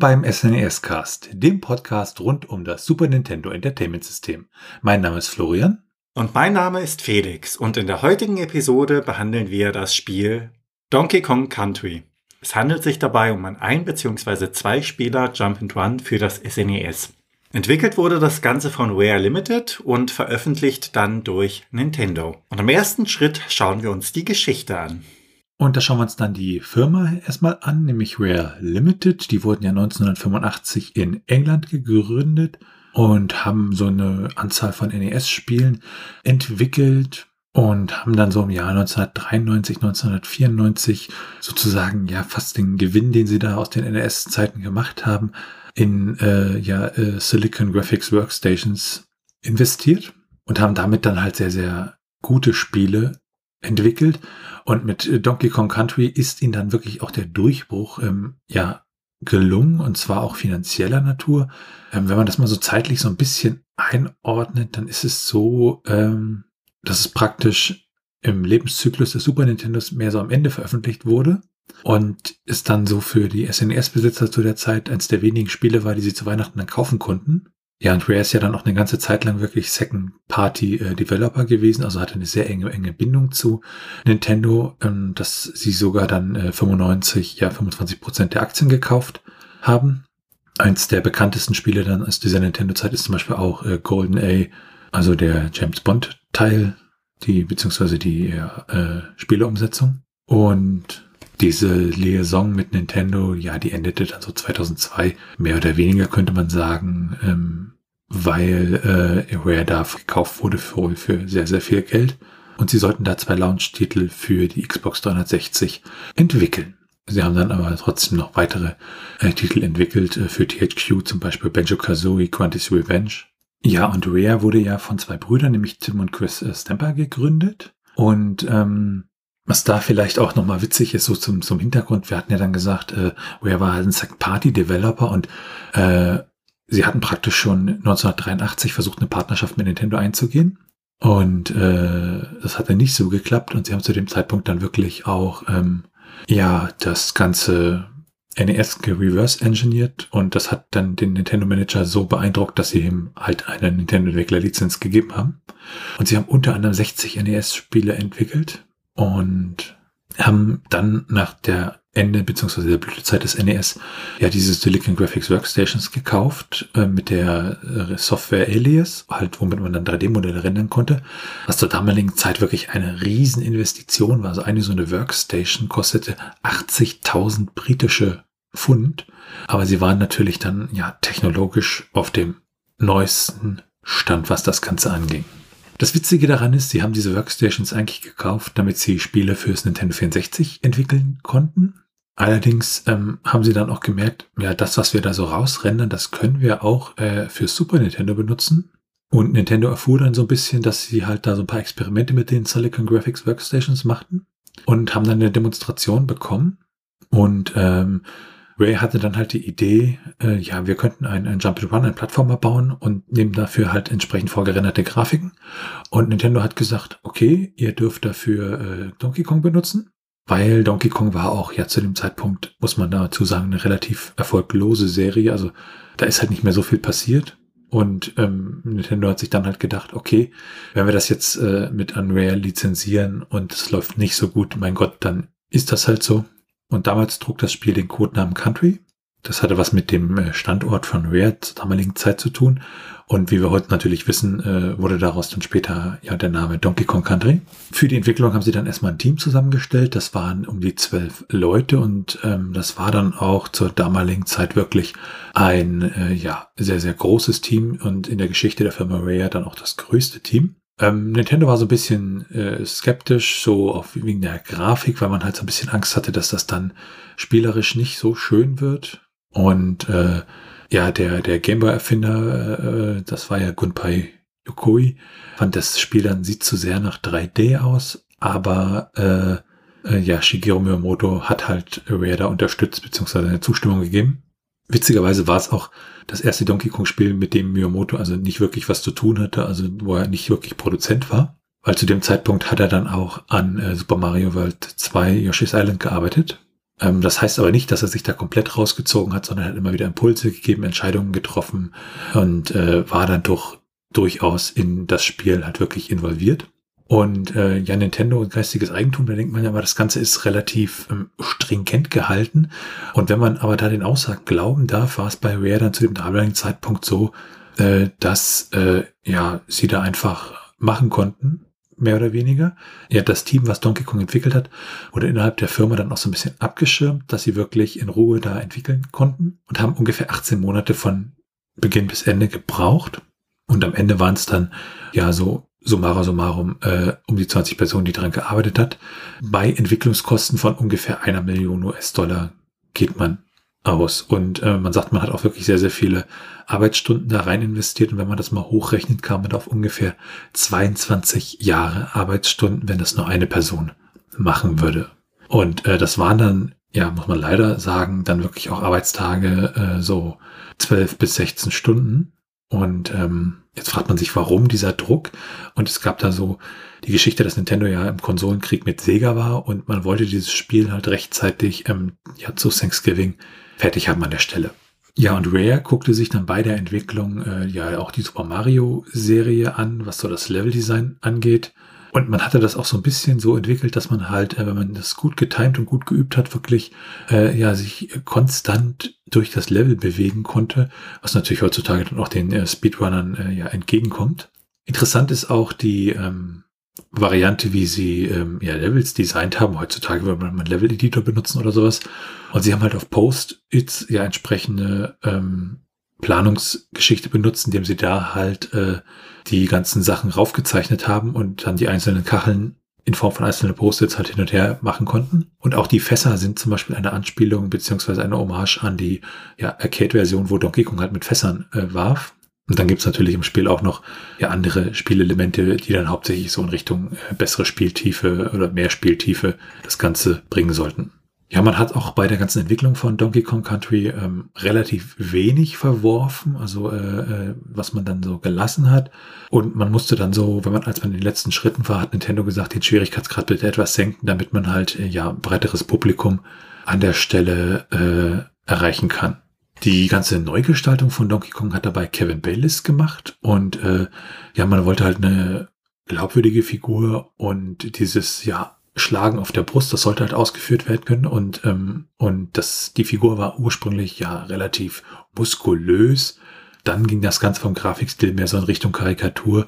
beim SNES Cast, dem Podcast rund um das Super Nintendo Entertainment System. Mein Name ist Florian. Und mein Name ist Felix und in der heutigen Episode behandeln wir das Spiel Donkey Kong Country. Es handelt sich dabei um ein ein- bzw. zwei Spieler Jump and Run für das SNES. Entwickelt wurde das Ganze von Rare Limited und veröffentlicht dann durch Nintendo. Und im ersten Schritt schauen wir uns die Geschichte an. Und da schauen wir uns dann die Firma erstmal an, nämlich Rare Limited. Die wurden ja 1985 in England gegründet und haben so eine Anzahl von NES-Spielen entwickelt und haben dann so im Jahr 1993, 1994 sozusagen ja fast den Gewinn, den sie da aus den NES-Zeiten gemacht haben, in äh, ja, äh, Silicon Graphics Workstations investiert und haben damit dann halt sehr, sehr gute Spiele entwickelt. Und mit äh, Donkey Kong Country ist ihnen dann wirklich auch der Durchbruch ähm, ja gelungen und zwar auch finanzieller Natur. Ähm, wenn man das mal so zeitlich so ein bisschen einordnet, dann ist es so, ähm, dass es praktisch im Lebenszyklus des Super Nintendos mehr so am Ende veröffentlicht wurde und ist dann so für die SNES-Besitzer zu der Zeit eines der wenigen Spiele war, die sie zu Weihnachten dann kaufen konnten. Ja, und Rare ist ja dann auch eine ganze Zeit lang wirklich Second-Party-Developer gewesen, also hatte eine sehr enge, enge Bindung zu Nintendo, ähm, dass sie sogar dann äh, 95, ja 25 Prozent der Aktien gekauft haben. Eins der bekanntesten Spiele dann aus dieser Nintendo-Zeit ist zum Beispiel auch äh, Golden A, also der James Bond-Teil, die beziehungsweise die äh, Spieleumsetzung. Und diese Liaison mit Nintendo, ja, die endete dann so 2002, mehr oder weniger könnte man sagen, ähm, weil äh, Rare da gekauft wurde für, für sehr, sehr viel Geld. Und sie sollten da zwei Launch-Titel für die Xbox 360 entwickeln. Sie haben dann aber trotzdem noch weitere äh, Titel entwickelt, äh, für THQ zum Beispiel Banjo-Kazooie, Quantis Revenge. Ja, und Rare wurde ja von zwei Brüdern, nämlich Tim und Chris äh, Stamper, gegründet. Und ähm, was da vielleicht auch nochmal witzig ist, so zum, zum Hintergrund, wir hatten ja dann gesagt, äh, Rare war halt ein Second-Party-Developer und äh, sie hatten praktisch schon 1983 versucht, eine Partnerschaft mit Nintendo einzugehen. Und äh, das hat dann nicht so geklappt und sie haben zu dem Zeitpunkt dann wirklich auch ähm, ja das ganze NES reverse engineert und das hat dann den Nintendo Manager so beeindruckt, dass sie ihm halt eine Nintendo Entwickler Lizenz gegeben haben. Und sie haben unter anderem 60 NES Spiele entwickelt und haben dann nach der Ende bzw. der Blütezeit des NES ja diese Silicon Graphics Workstations gekauft äh, mit der äh, Software Alias, halt womit man dann 3D-Modelle rendern konnte, was zur damaligen Zeit wirklich eine Rieseninvestition war. Also eine so eine Workstation kostete 80.000 britische Pfund, aber sie waren natürlich dann ja technologisch auf dem neuesten Stand, was das Ganze anging. Das Witzige daran ist, sie haben diese Workstations eigentlich gekauft, damit sie Spiele fürs Nintendo 64 entwickeln konnten. Allerdings ähm, haben sie dann auch gemerkt, ja, das, was wir da so rausrendern, das können wir auch äh, für Super Nintendo benutzen. Und Nintendo erfuhr dann so ein bisschen, dass sie halt da so ein paar Experimente mit den Silicon Graphics Workstations machten und haben dann eine Demonstration bekommen. Und ähm, Ray hatte dann halt die Idee, äh, ja, wir könnten ein, ein Jump and Run, ein Plattformer bauen und nehmen dafür halt entsprechend vorgerenderte Grafiken. Und Nintendo hat gesagt, okay, ihr dürft dafür äh, Donkey Kong benutzen, weil Donkey Kong war auch ja zu dem Zeitpunkt, muss man dazu sagen, eine relativ erfolglose Serie. Also da ist halt nicht mehr so viel passiert. Und ähm, Nintendo hat sich dann halt gedacht, okay, wenn wir das jetzt äh, mit Unreal lizenzieren und es läuft nicht so gut, mein Gott, dann ist das halt so. Und damals trug das Spiel den Codenamen Country. Das hatte was mit dem äh, Standort von Rare zur damaligen Zeit zu tun. Und wie wir heute natürlich wissen, äh, wurde daraus dann später ja der Name Donkey Kong Country. Für die Entwicklung haben sie dann erstmal ein Team zusammengestellt. Das waren um die zwölf Leute und ähm, das war dann auch zur damaligen Zeit wirklich ein äh, ja sehr sehr großes Team und in der Geschichte der Firma Rare dann auch das größte Team. Ähm, Nintendo war so ein bisschen äh, skeptisch, so auf, wegen der Grafik, weil man halt so ein bisschen Angst hatte, dass das dann spielerisch nicht so schön wird. Und äh, ja, der, der Gameboy-Erfinder, äh, das war ja Gunpei Yokoi, fand das Spiel dann sieht zu sehr nach 3D aus, aber äh, äh, ja, Shigeru Miyamoto hat halt Rare da unterstützt, beziehungsweise eine Zustimmung gegeben. Witzigerweise war es auch das erste Donkey Kong Spiel, mit dem Miyamoto also nicht wirklich was zu tun hatte, also wo er nicht wirklich Produzent war. Weil zu dem Zeitpunkt hat er dann auch an äh, Super Mario World 2 Yoshi's Island gearbeitet. Ähm, das heißt aber nicht, dass er sich da komplett rausgezogen hat, sondern hat immer wieder Impulse gegeben, Entscheidungen getroffen und äh, war dann doch durchaus in das Spiel halt wirklich involviert. Und äh, ja, Nintendo und geistiges Eigentum, da denkt man ja aber, das Ganze ist relativ ähm, stringent gehalten. Und wenn man aber da den Aussagen glauben darf, war es bei Rare dann zu dem damaligen Zeitpunkt so, äh, dass äh, ja sie da einfach machen konnten, mehr oder weniger. Ja, das Team, was Donkey Kong entwickelt hat, wurde innerhalb der Firma dann auch so ein bisschen abgeschirmt, dass sie wirklich in Ruhe da entwickeln konnten und haben ungefähr 18 Monate von Beginn bis Ende gebraucht. Und am Ende waren es dann ja so summa summarum äh, um die 20 Personen, die daran gearbeitet hat. Bei Entwicklungskosten von ungefähr einer Million US-Dollar geht man aus. Und äh, man sagt, man hat auch wirklich sehr, sehr viele Arbeitsstunden da rein investiert. Und wenn man das mal hochrechnet, kam man auf ungefähr 22 Jahre Arbeitsstunden, wenn das nur eine Person machen würde. Und äh, das waren dann, ja, muss man leider sagen, dann wirklich auch Arbeitstage äh, so 12 bis 16 Stunden. Und ähm, jetzt fragt man sich, warum dieser Druck? Und es gab da so die Geschichte, dass Nintendo ja im Konsolenkrieg mit Sega war und man wollte dieses Spiel halt rechtzeitig ähm, ja, zu Thanksgiving fertig haben an der Stelle. Ja, und Rare guckte sich dann bei der Entwicklung äh, ja auch die Super Mario Serie an, was so das Leveldesign angeht. Und man hatte das auch so ein bisschen so entwickelt, dass man halt, äh, wenn man das gut getimt und gut geübt hat, wirklich äh, ja sich konstant durch das Level bewegen konnte, was natürlich heutzutage dann auch den äh, Speedrunnern äh, ja entgegenkommt. Interessant ist auch die ähm, Variante, wie sie ähm, ja, Levels designt haben. Heutzutage würde man Level-Editor benutzen oder sowas. Und sie haben halt auf Post-its ja entsprechende ähm, Planungsgeschichte benutzt, indem sie da halt äh, die ganzen Sachen raufgezeichnet haben und dann die einzelnen Kacheln in Form von einzelnen Post-its halt hin und her machen konnten. Und auch die Fässer sind zum Beispiel eine Anspielung beziehungsweise eine Hommage an die ja, Arcade-Version, wo Donkey Kong halt mit Fässern äh, warf. Und dann gibt's natürlich im Spiel auch noch ja andere Spielelemente, die dann hauptsächlich so in Richtung äh, bessere Spieltiefe oder mehr Spieltiefe das Ganze bringen sollten. Ja, man hat auch bei der ganzen Entwicklung von Donkey Kong Country ähm, relativ wenig verworfen, also äh, äh, was man dann so gelassen hat. Und man musste dann so, wenn man als man in den letzten Schritten war, hat Nintendo gesagt, den Schwierigkeitsgrad bitte etwas senken, damit man halt äh, ja breiteres Publikum an der Stelle äh, erreichen kann. Die ganze Neugestaltung von Donkey Kong hat dabei Kevin Bayliss gemacht und äh, ja, man wollte halt eine glaubwürdige Figur und dieses ja Schlagen auf der Brust, das sollte halt ausgeführt werden können und, ähm, und das, die Figur war ursprünglich ja relativ muskulös. Dann ging das Ganze vom Grafikstil mehr so in Richtung Karikatur,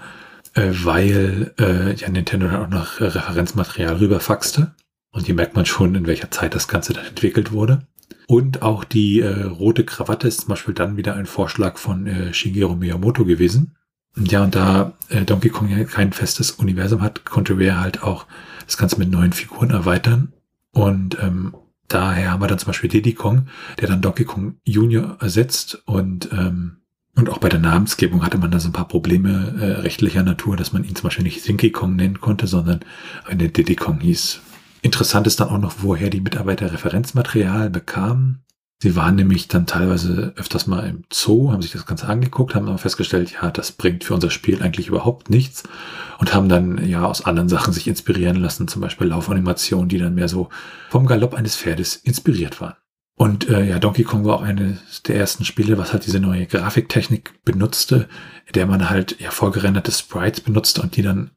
äh, weil äh, ja Nintendo dann auch noch Referenzmaterial rüberfaxte. Und hier merkt man schon, in welcher Zeit das Ganze dann entwickelt wurde. Und auch die äh, rote Krawatte ist zum Beispiel dann wieder ein Vorschlag von äh, Shigeru Miyamoto gewesen. Ja, und da äh, Donkey Kong ja kein festes Universum hat, konnte Rare halt auch das Ganze mit neuen Figuren erweitern. Und ähm, daher haben wir dann zum Beispiel Diddy Kong, der dann Donkey Kong Junior ersetzt und ähm, und auch bei der Namensgebung hatte man da so ein paar Probleme äh, rechtlicher Natur, dass man ihn zum Beispiel nicht Dinky Kong nennen konnte, sondern eine Diddy Kong hieß. Interessant ist dann auch noch, woher die Mitarbeiter Referenzmaterial bekamen. Sie waren nämlich dann teilweise öfters mal im Zoo, haben sich das Ganze angeguckt, haben aber festgestellt, ja, das bringt für unser Spiel eigentlich überhaupt nichts und haben dann ja aus anderen Sachen sich inspirieren lassen, zum Beispiel Laufanimationen, die dann mehr so vom Galopp eines Pferdes inspiriert waren. Und äh, ja, Donkey Kong war auch eines der ersten Spiele, was halt diese neue Grafiktechnik benutzte, in der man halt ja vorgerenderte Sprites benutzte und die dann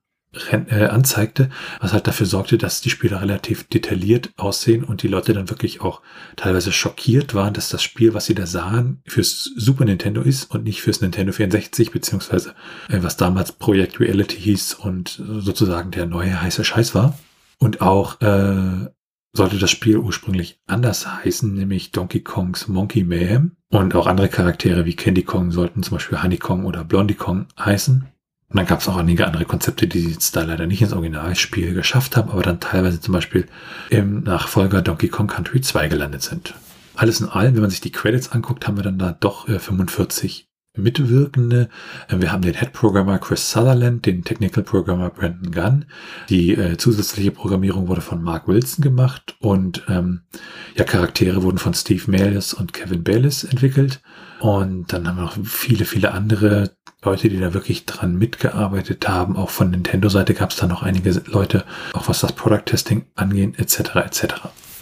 anzeigte, was halt dafür sorgte, dass die Spiele relativ detailliert aussehen und die Leute dann wirklich auch teilweise schockiert waren, dass das Spiel, was sie da sahen, fürs Super Nintendo ist und nicht fürs Nintendo 64, beziehungsweise äh, was damals Projekt Reality hieß und sozusagen der neue heiße Scheiß war. Und auch äh, sollte das Spiel ursprünglich anders heißen, nämlich Donkey Kongs Monkey Mayhem. Und auch andere Charaktere wie Candy Kong sollten zum Beispiel Honey Kong oder Blondie Kong heißen. Und dann gab es auch einige andere Konzepte, die jetzt da leider nicht ins Originalspiel geschafft haben, aber dann teilweise zum Beispiel im Nachfolger Donkey Kong Country 2 gelandet sind. Alles in allem, wenn man sich die Credits anguckt, haben wir dann da doch äh, 45 Mitwirkende. Äh, wir haben den Head Programmer Chris Sutherland, den Technical Programmer Brandon Gunn. Die äh, zusätzliche Programmierung wurde von Mark Wilson gemacht und ähm, ja, Charaktere wurden von Steve Malius und Kevin Bayliss entwickelt. Und dann haben wir noch viele, viele andere Leute, die da wirklich dran mitgearbeitet haben. Auch von Nintendo-Seite gab es da noch einige Leute, auch was das Product Testing angeht, etc. etc.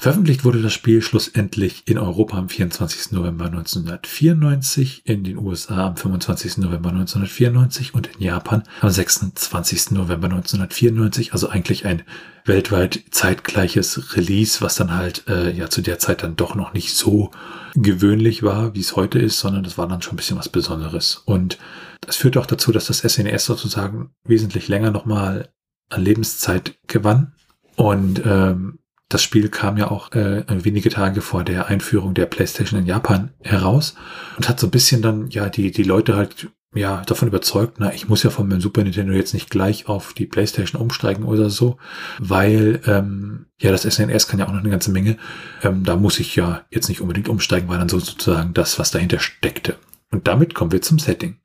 Veröffentlicht wurde das Spiel schlussendlich in Europa am 24. November 1994, in den USA am 25. November 1994 und in Japan am 26. November 1994. Also eigentlich ein weltweit zeitgleiches Release, was dann halt äh, ja zu der Zeit dann doch noch nicht so gewöhnlich war, wie es heute ist, sondern das war dann schon ein bisschen was Besonderes. Und das führt auch dazu, dass das SNES sozusagen wesentlich länger nochmal an Lebenszeit gewann. Und ähm, das Spiel kam ja auch äh, wenige Tage vor der Einführung der PlayStation in Japan heraus und hat so ein bisschen dann ja die die Leute halt ja davon überzeugt, na ich muss ja von meinem Super Nintendo jetzt nicht gleich auf die PlayStation umsteigen oder so, weil ähm, ja das SNES kann ja auch noch eine ganze Menge. Ähm, da muss ich ja jetzt nicht unbedingt umsteigen, weil dann so sozusagen das was dahinter steckte. Und damit kommen wir zum Setting.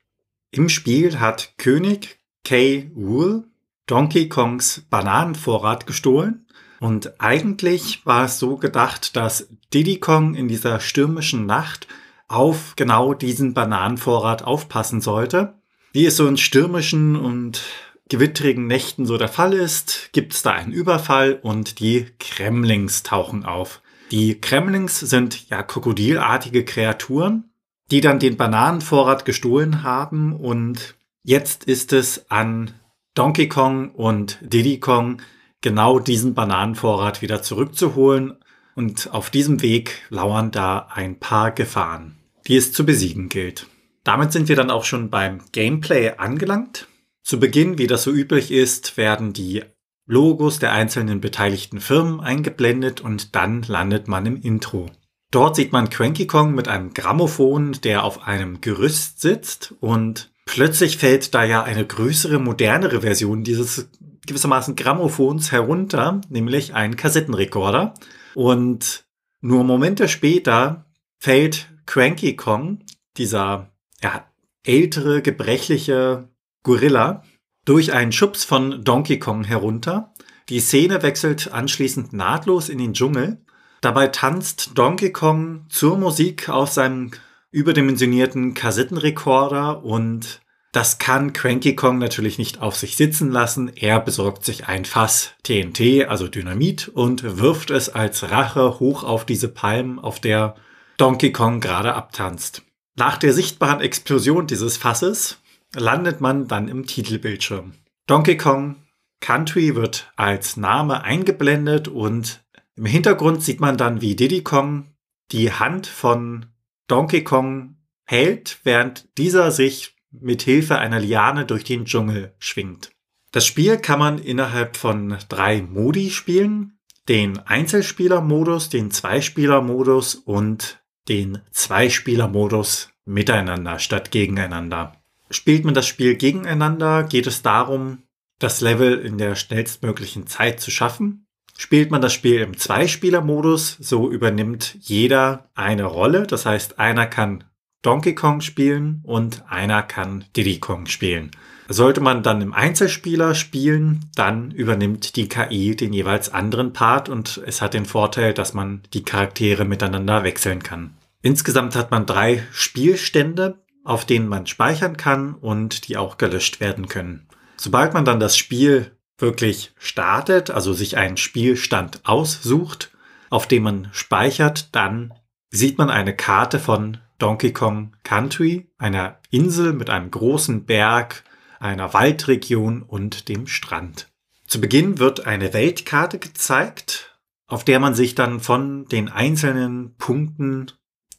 Im Spiel hat König K. Wool Donkey Kongs Bananenvorrat gestohlen und eigentlich war es so gedacht, dass Diddy Kong in dieser stürmischen Nacht auf genau diesen Bananenvorrat aufpassen sollte. Wie es so in stürmischen und gewitterigen Nächten so der Fall ist, gibt es da einen Überfall und die Kremlings tauchen auf. Die Kremlings sind ja krokodilartige Kreaturen, die dann den Bananenvorrat gestohlen haben und jetzt ist es an Donkey Kong und Diddy Kong genau diesen Bananenvorrat wieder zurückzuholen. Und auf diesem Weg lauern da ein paar Gefahren, die es zu besiegen gilt. Damit sind wir dann auch schon beim Gameplay angelangt. Zu Beginn, wie das so üblich ist, werden die Logos der einzelnen beteiligten Firmen eingeblendet und dann landet man im Intro. Dort sieht man Cranky Kong mit einem Grammophon, der auf einem Gerüst sitzt und plötzlich fällt da ja eine größere, modernere Version dieses gewissermaßen Grammophons herunter, nämlich ein Kassettenrekorder. Und nur Momente später fällt Cranky Kong, dieser ja, ältere, gebrechliche Gorilla, durch einen Schubs von Donkey Kong herunter. Die Szene wechselt anschließend nahtlos in den Dschungel. Dabei tanzt Donkey Kong zur Musik auf seinem überdimensionierten Kassettenrekorder und das kann Cranky Kong natürlich nicht auf sich sitzen lassen. Er besorgt sich ein Fass TNT, also Dynamit, und wirft es als Rache hoch auf diese Palmen, auf der Donkey Kong gerade abtanzt. Nach der sichtbaren Explosion dieses Fasses landet man dann im Titelbildschirm. Donkey Kong Country wird als Name eingeblendet und im Hintergrund sieht man dann, wie Diddy Kong die Hand von Donkey Kong hält, während dieser sich mit Hilfe einer Liane durch den Dschungel schwingt. Das Spiel kann man innerhalb von drei Modi spielen. Den Einzelspielermodus, den Zweispielermodus und den Zweispielermodus miteinander statt gegeneinander. Spielt man das Spiel gegeneinander, geht es darum, das Level in der schnellstmöglichen Zeit zu schaffen. Spielt man das Spiel im Zweispielermodus, so übernimmt jeder eine Rolle. Das heißt, einer kann Donkey Kong spielen und einer kann Diddy Kong spielen. Sollte man dann im Einzelspieler spielen, dann übernimmt die KI den jeweils anderen Part und es hat den Vorteil, dass man die Charaktere miteinander wechseln kann. Insgesamt hat man drei Spielstände, auf denen man speichern kann und die auch gelöscht werden können. Sobald man dann das Spiel wirklich startet, also sich einen Spielstand aussucht, auf dem man speichert, dann sieht man eine Karte von Donkey Kong Country, einer Insel mit einem großen Berg, einer Waldregion und dem Strand. Zu Beginn wird eine Weltkarte gezeigt, auf der man sich dann von den einzelnen Punkten,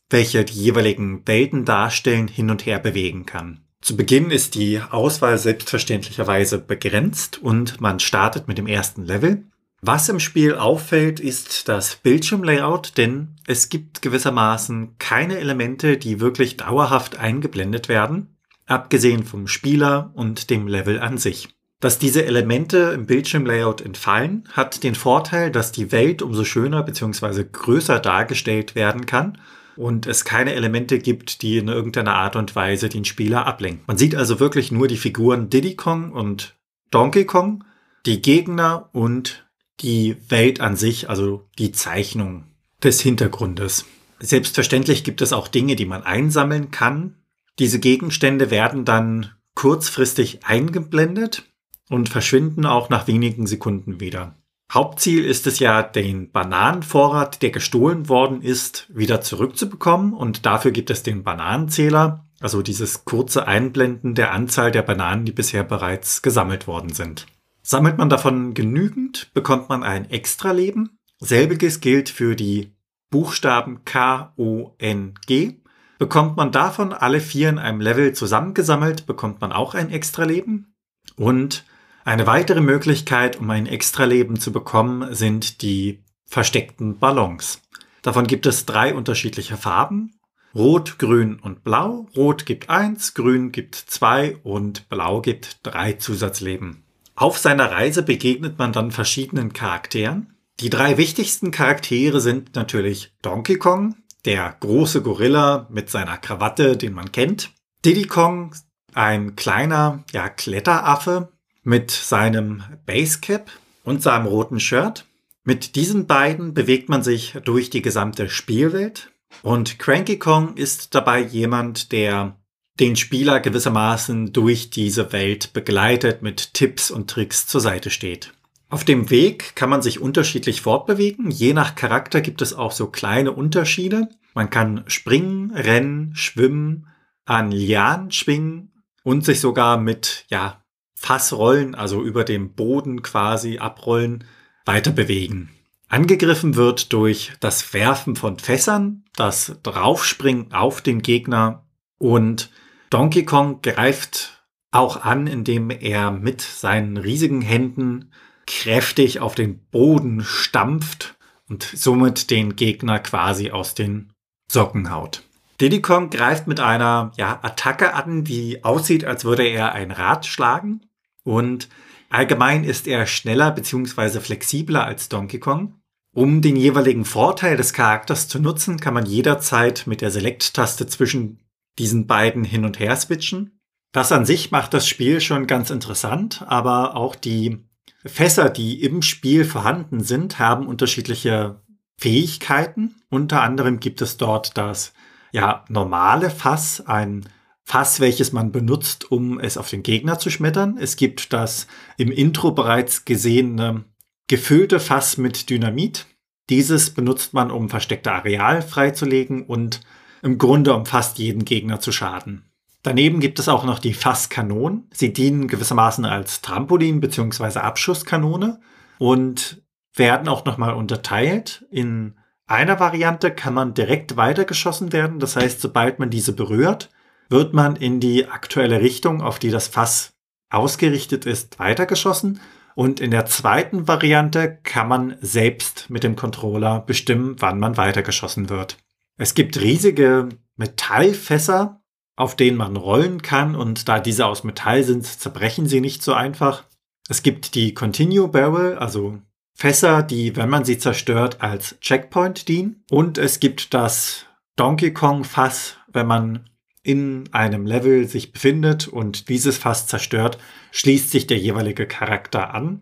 welche die jeweiligen Welten darstellen, hin und her bewegen kann. Zu Beginn ist die Auswahl selbstverständlicherweise begrenzt und man startet mit dem ersten Level. Was im Spiel auffällt, ist das Bildschirmlayout, denn es gibt gewissermaßen keine Elemente, die wirklich dauerhaft eingeblendet werden, abgesehen vom Spieler und dem Level an sich. Dass diese Elemente im Bildschirmlayout entfallen, hat den Vorteil, dass die Welt umso schöner bzw. größer dargestellt werden kann und es keine Elemente gibt, die in irgendeiner Art und Weise den Spieler ablenken. Man sieht also wirklich nur die Figuren Diddy Kong und Donkey Kong, die Gegner und die Welt an sich, also die Zeichnung des Hintergrundes. Selbstverständlich gibt es auch Dinge, die man einsammeln kann. Diese Gegenstände werden dann kurzfristig eingeblendet und verschwinden auch nach wenigen Sekunden wieder. Hauptziel ist es ja, den Bananenvorrat, der gestohlen worden ist, wieder zurückzubekommen. Und dafür gibt es den Bananenzähler, also dieses kurze Einblenden der Anzahl der Bananen, die bisher bereits gesammelt worden sind. Sammelt man davon genügend, bekommt man ein Extraleben. Selbiges gilt für die Buchstaben K, O, N, G. Bekommt man davon alle vier in einem Level zusammengesammelt, bekommt man auch ein Extraleben. Und eine weitere Möglichkeit, um ein Extraleben zu bekommen, sind die versteckten Ballons. Davon gibt es drei unterschiedliche Farben. Rot, Grün und Blau. Rot gibt eins, Grün gibt zwei und Blau gibt drei Zusatzleben. Auf seiner Reise begegnet man dann verschiedenen Charakteren. Die drei wichtigsten Charaktere sind natürlich Donkey Kong, der große Gorilla mit seiner Krawatte, den man kennt. Diddy Kong, ein kleiner, ja, Kletteraffe mit seinem Basecap und seinem roten Shirt. Mit diesen beiden bewegt man sich durch die gesamte Spielwelt. Und Cranky Kong ist dabei jemand, der den Spieler gewissermaßen durch diese Welt begleitet, mit Tipps und Tricks zur Seite steht. Auf dem Weg kann man sich unterschiedlich fortbewegen. Je nach Charakter gibt es auch so kleine Unterschiede. Man kann springen, rennen, schwimmen, an Lianen schwingen und sich sogar mit, ja, Fassrollen, also über dem Boden quasi abrollen, weiter bewegen. Angegriffen wird durch das Werfen von Fässern, das Draufspringen auf den Gegner und Donkey Kong greift auch an, indem er mit seinen riesigen Händen kräftig auf den Boden stampft und somit den Gegner quasi aus den Socken haut. Diddy Kong greift mit einer ja, Attacke an, die aussieht, als würde er ein Rad schlagen. Und allgemein ist er schneller bzw. flexibler als Donkey Kong. Um den jeweiligen Vorteil des Charakters zu nutzen, kann man jederzeit mit der Select-Taste zwischen diesen beiden hin und her switchen. Das an sich macht das Spiel schon ganz interessant, aber auch die Fässer, die im Spiel vorhanden sind, haben unterschiedliche Fähigkeiten. Unter anderem gibt es dort das ja normale Fass, ein Fass, welches man benutzt, um es auf den Gegner zu schmettern. Es gibt das im Intro bereits gesehene gefüllte Fass mit Dynamit. Dieses benutzt man, um versteckte Areal freizulegen und im Grunde um fast jeden Gegner zu schaden. Daneben gibt es auch noch die Fasskanonen. Sie dienen gewissermaßen als Trampolin bzw. Abschusskanone und werden auch nochmal unterteilt in einer Variante kann man direkt weitergeschossen werden. Das heißt, sobald man diese berührt, wird man in die aktuelle Richtung, auf die das Fass ausgerichtet ist, weitergeschossen. Und in der zweiten Variante kann man selbst mit dem Controller bestimmen, wann man weitergeschossen wird. Es gibt riesige Metallfässer, auf denen man rollen kann und da diese aus Metall sind, zerbrechen sie nicht so einfach. Es gibt die Continue Barrel, also Fässer, die, wenn man sie zerstört, als Checkpoint dienen. Und es gibt das Donkey Kong Fass, wenn man in einem Level sich befindet und dieses Fass zerstört, schließt sich der jeweilige Charakter an.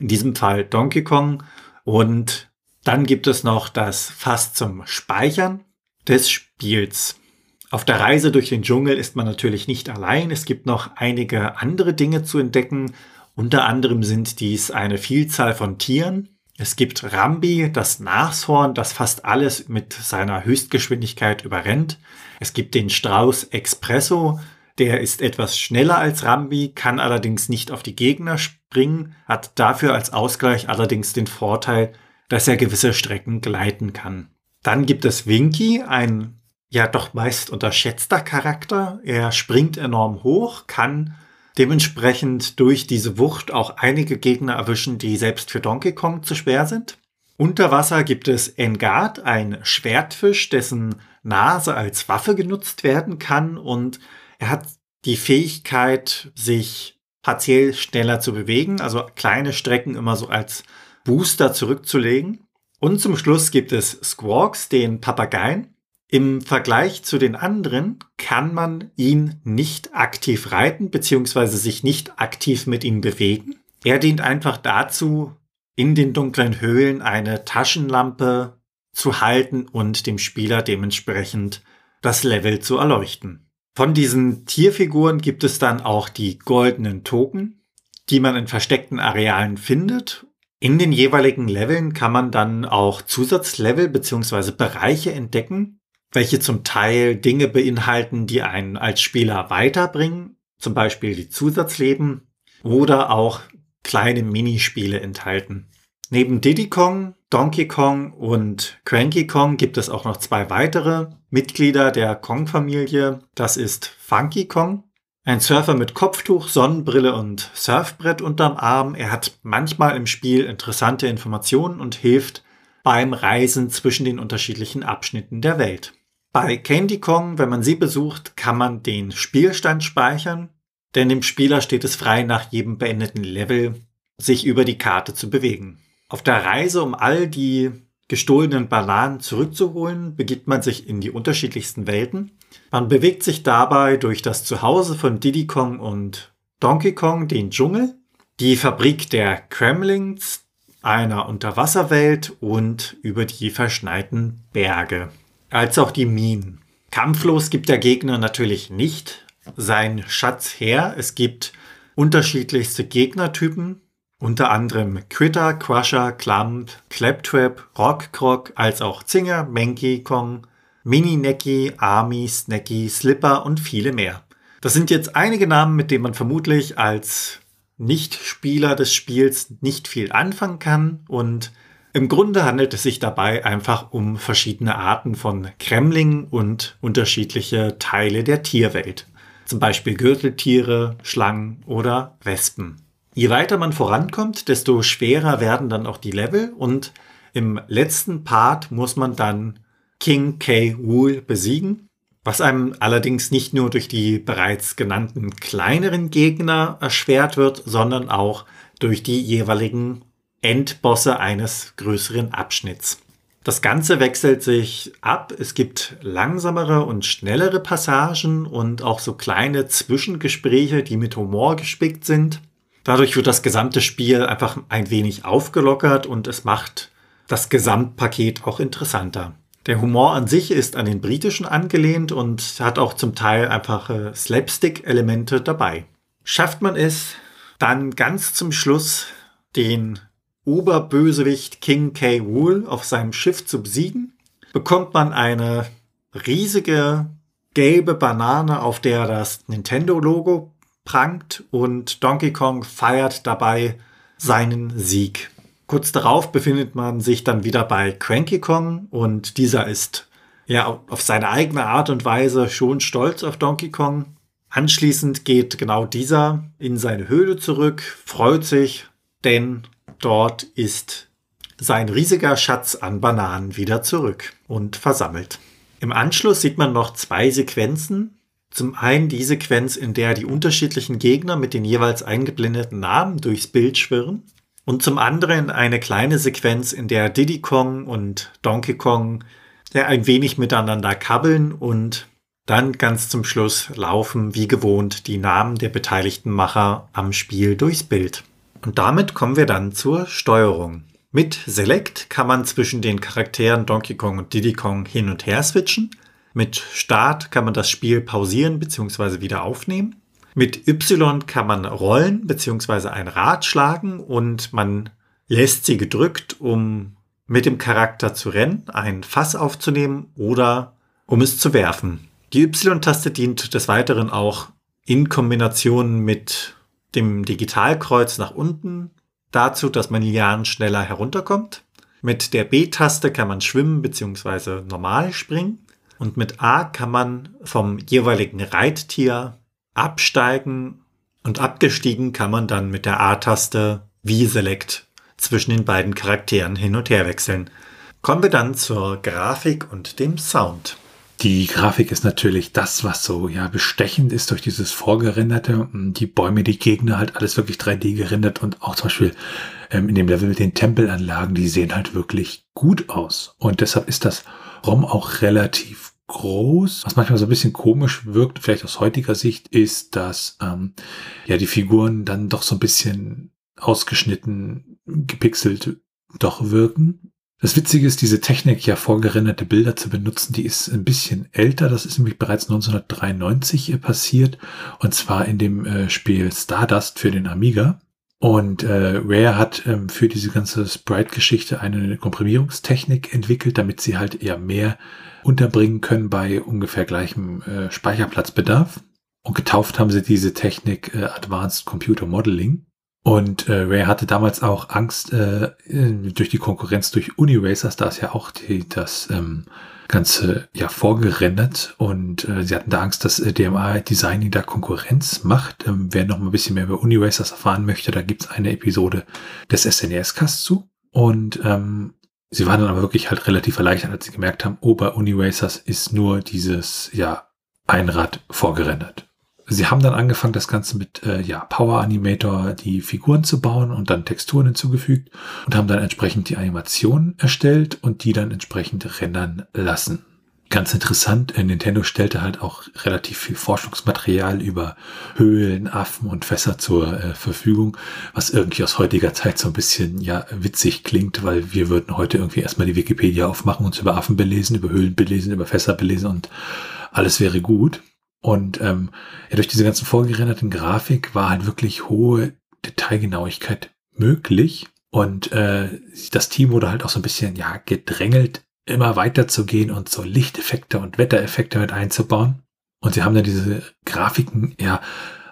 In diesem Fall Donkey Kong. Und dann gibt es noch das Fass zum Speichern des Spiels. Auf der Reise durch den Dschungel ist man natürlich nicht allein. Es gibt noch einige andere Dinge zu entdecken. Unter anderem sind dies eine Vielzahl von Tieren. Es gibt Rambi, das Nashorn, das fast alles mit seiner Höchstgeschwindigkeit überrennt. Es gibt den Strauß Expresso, der ist etwas schneller als Rambi, kann allerdings nicht auf die Gegner springen, hat dafür als Ausgleich allerdings den Vorteil, dass er gewisse Strecken gleiten kann. Dann gibt es Winky, ein ja doch meist unterschätzter Charakter. Er springt enorm hoch, kann dementsprechend durch diese Wucht auch einige Gegner erwischen, die selbst für Donkey Kong zu schwer sind. Unter Wasser gibt es Engard, ein Schwertfisch, dessen Nase als Waffe genutzt werden kann und er hat die Fähigkeit, sich partiell schneller zu bewegen, also kleine Strecken immer so als Booster zurückzulegen. Und zum Schluss gibt es Squawks, den Papageien, im Vergleich zu den anderen kann man ihn nicht aktiv reiten beziehungsweise sich nicht aktiv mit ihm bewegen. Er dient einfach dazu, in den dunklen Höhlen eine Taschenlampe zu halten und dem Spieler dementsprechend das Level zu erleuchten. Von diesen Tierfiguren gibt es dann auch die goldenen Token, die man in versteckten Arealen findet. In den jeweiligen Leveln kann man dann auch Zusatzlevel bzw. Bereiche entdecken, welche zum Teil Dinge beinhalten, die einen als Spieler weiterbringen, zum Beispiel die Zusatzleben oder auch kleine Minispiele enthalten. Neben Diddy Kong, Donkey Kong und Cranky Kong gibt es auch noch zwei weitere Mitglieder der Kong-Familie. Das ist Funky Kong, ein Surfer mit Kopftuch, Sonnenbrille und Surfbrett unterm Arm. Er hat manchmal im Spiel interessante Informationen und hilft beim Reisen zwischen den unterschiedlichen Abschnitten der Welt. Bei Candy Kong, wenn man sie besucht, kann man den Spielstand speichern, denn dem Spieler steht es frei, nach jedem beendeten Level sich über die Karte zu bewegen. Auf der Reise, um all die gestohlenen Bananen zurückzuholen, begibt man sich in die unterschiedlichsten Welten. Man bewegt sich dabei durch das Zuhause von Diddy Kong und Donkey Kong, den Dschungel, die Fabrik der Kremlings, einer Unterwasserwelt und über die verschneiten Berge als auch die Minen. Kampflos gibt der Gegner natürlich nicht seinen Schatz her. Es gibt unterschiedlichste Gegnertypen, unter anderem Critter, Crusher, Clump, Claptrap, Rockcroc, als auch Zinger, Menki Kong, Mini Necky, Army, Snacky, Slipper und viele mehr. Das sind jetzt einige Namen, mit denen man vermutlich als Nicht-Spieler des Spiels nicht viel anfangen kann und im Grunde handelt es sich dabei einfach um verschiedene Arten von Kremlingen und unterschiedliche Teile der Tierwelt. Zum Beispiel Gürteltiere, Schlangen oder Wespen. Je weiter man vorankommt, desto schwerer werden dann auch die Level und im letzten Part muss man dann King K. Wool besiegen, was einem allerdings nicht nur durch die bereits genannten kleineren Gegner erschwert wird, sondern auch durch die jeweiligen Endbosse eines größeren Abschnitts. Das Ganze wechselt sich ab. Es gibt langsamere und schnellere Passagen und auch so kleine Zwischengespräche, die mit Humor gespickt sind. Dadurch wird das gesamte Spiel einfach ein wenig aufgelockert und es macht das Gesamtpaket auch interessanter. Der Humor an sich ist an den britischen angelehnt und hat auch zum Teil einfache Slapstick-Elemente dabei. Schafft man es dann ganz zum Schluss, den Oberbösewicht King K. Wool auf seinem Schiff zu besiegen, bekommt man eine riesige gelbe Banane, auf der das Nintendo-Logo prangt und Donkey Kong feiert dabei seinen Sieg. Kurz darauf befindet man sich dann wieder bei Cranky Kong und dieser ist ja auf seine eigene Art und Weise schon stolz auf Donkey Kong. Anschließend geht genau dieser in seine Höhle zurück, freut sich, denn Dort ist sein riesiger Schatz an Bananen wieder zurück und versammelt. Im Anschluss sieht man noch zwei Sequenzen. Zum einen die Sequenz, in der die unterschiedlichen Gegner mit den jeweils eingeblendeten Namen durchs Bild schwirren. Und zum anderen eine kleine Sequenz, in der Diddy Kong und Donkey Kong ein wenig miteinander kabbeln und dann ganz zum Schluss laufen wie gewohnt die Namen der beteiligten Macher am Spiel durchs Bild. Und damit kommen wir dann zur Steuerung. Mit Select kann man zwischen den Charakteren Donkey Kong und Diddy Kong hin und her switchen. Mit Start kann man das Spiel pausieren bzw. wieder aufnehmen. Mit Y kann man rollen bzw. ein Rad schlagen und man lässt sie gedrückt, um mit dem Charakter zu rennen, ein Fass aufzunehmen oder um es zu werfen. Die Y-Taste dient des Weiteren auch in Kombination mit dem Digitalkreuz nach unten dazu, dass man Lianen schneller herunterkommt. Mit der B-Taste kann man schwimmen bzw. normal springen. Und mit A kann man vom jeweiligen Reittier absteigen und abgestiegen kann man dann mit der A-Taste wie Select zwischen den beiden Charakteren hin und her wechseln. Kommen wir dann zur Grafik und dem Sound. Die Grafik ist natürlich das, was so ja bestechend ist durch dieses vorgerenderte. Die Bäume, die Gegner, halt alles wirklich 3D gerendert und auch zum Beispiel ähm, in dem Level mit den Tempelanlagen, die sehen halt wirklich gut aus. Und deshalb ist das ROM auch relativ groß. Was manchmal so ein bisschen komisch wirkt, vielleicht aus heutiger Sicht, ist, dass ähm, ja die Figuren dann doch so ein bisschen ausgeschnitten, gepixelt doch wirken. Das Witzige ist, diese Technik, ja vorgerenderte Bilder zu benutzen, die ist ein bisschen älter. Das ist nämlich bereits 1993 passiert. Und zwar in dem äh, Spiel Stardust für den Amiga. Und äh, Rare hat ähm, für diese ganze Sprite-Geschichte eine Komprimierungstechnik entwickelt, damit sie halt eher mehr unterbringen können bei ungefähr gleichem äh, Speicherplatzbedarf. Und getauft haben sie diese Technik äh, Advanced Computer Modeling. Und äh, Ray hatte damals auch Angst äh, durch die Konkurrenz durch Uniracers, da ist ja auch die, das ähm, Ganze ja vorgerendert und äh, sie hatten da Angst, dass äh, DMA Designing da Konkurrenz macht. Ähm, wer noch mal ein bisschen mehr über Uniracers erfahren möchte, da gibt's eine Episode des SNES-Casts zu. Und ähm, sie waren dann aber wirklich halt relativ erleichtert, als sie gemerkt haben, oh, bei Uniracers ist nur dieses ja Einrad vorgerendert. Sie haben dann angefangen, das Ganze mit äh, ja, Power Animator die Figuren zu bauen und dann Texturen hinzugefügt und haben dann entsprechend die Animationen erstellt und die dann entsprechend rendern lassen. Ganz interessant, äh, Nintendo stellte halt auch relativ viel Forschungsmaterial über Höhlen, Affen und Fässer zur äh, Verfügung, was irgendwie aus heutiger Zeit so ein bisschen ja witzig klingt, weil wir würden heute irgendwie erstmal die Wikipedia aufmachen, uns über Affen belesen, über Höhlen belesen, über Fässer belesen und alles wäre gut. Und ähm, ja, durch diese ganzen vorgerenderten Grafik war halt wirklich hohe Detailgenauigkeit möglich. Und äh, das Team wurde halt auch so ein bisschen ja gedrängelt, immer weiter zu gehen und so Lichteffekte und Wettereffekte mit einzubauen. Und sie haben dann diese Grafiken ja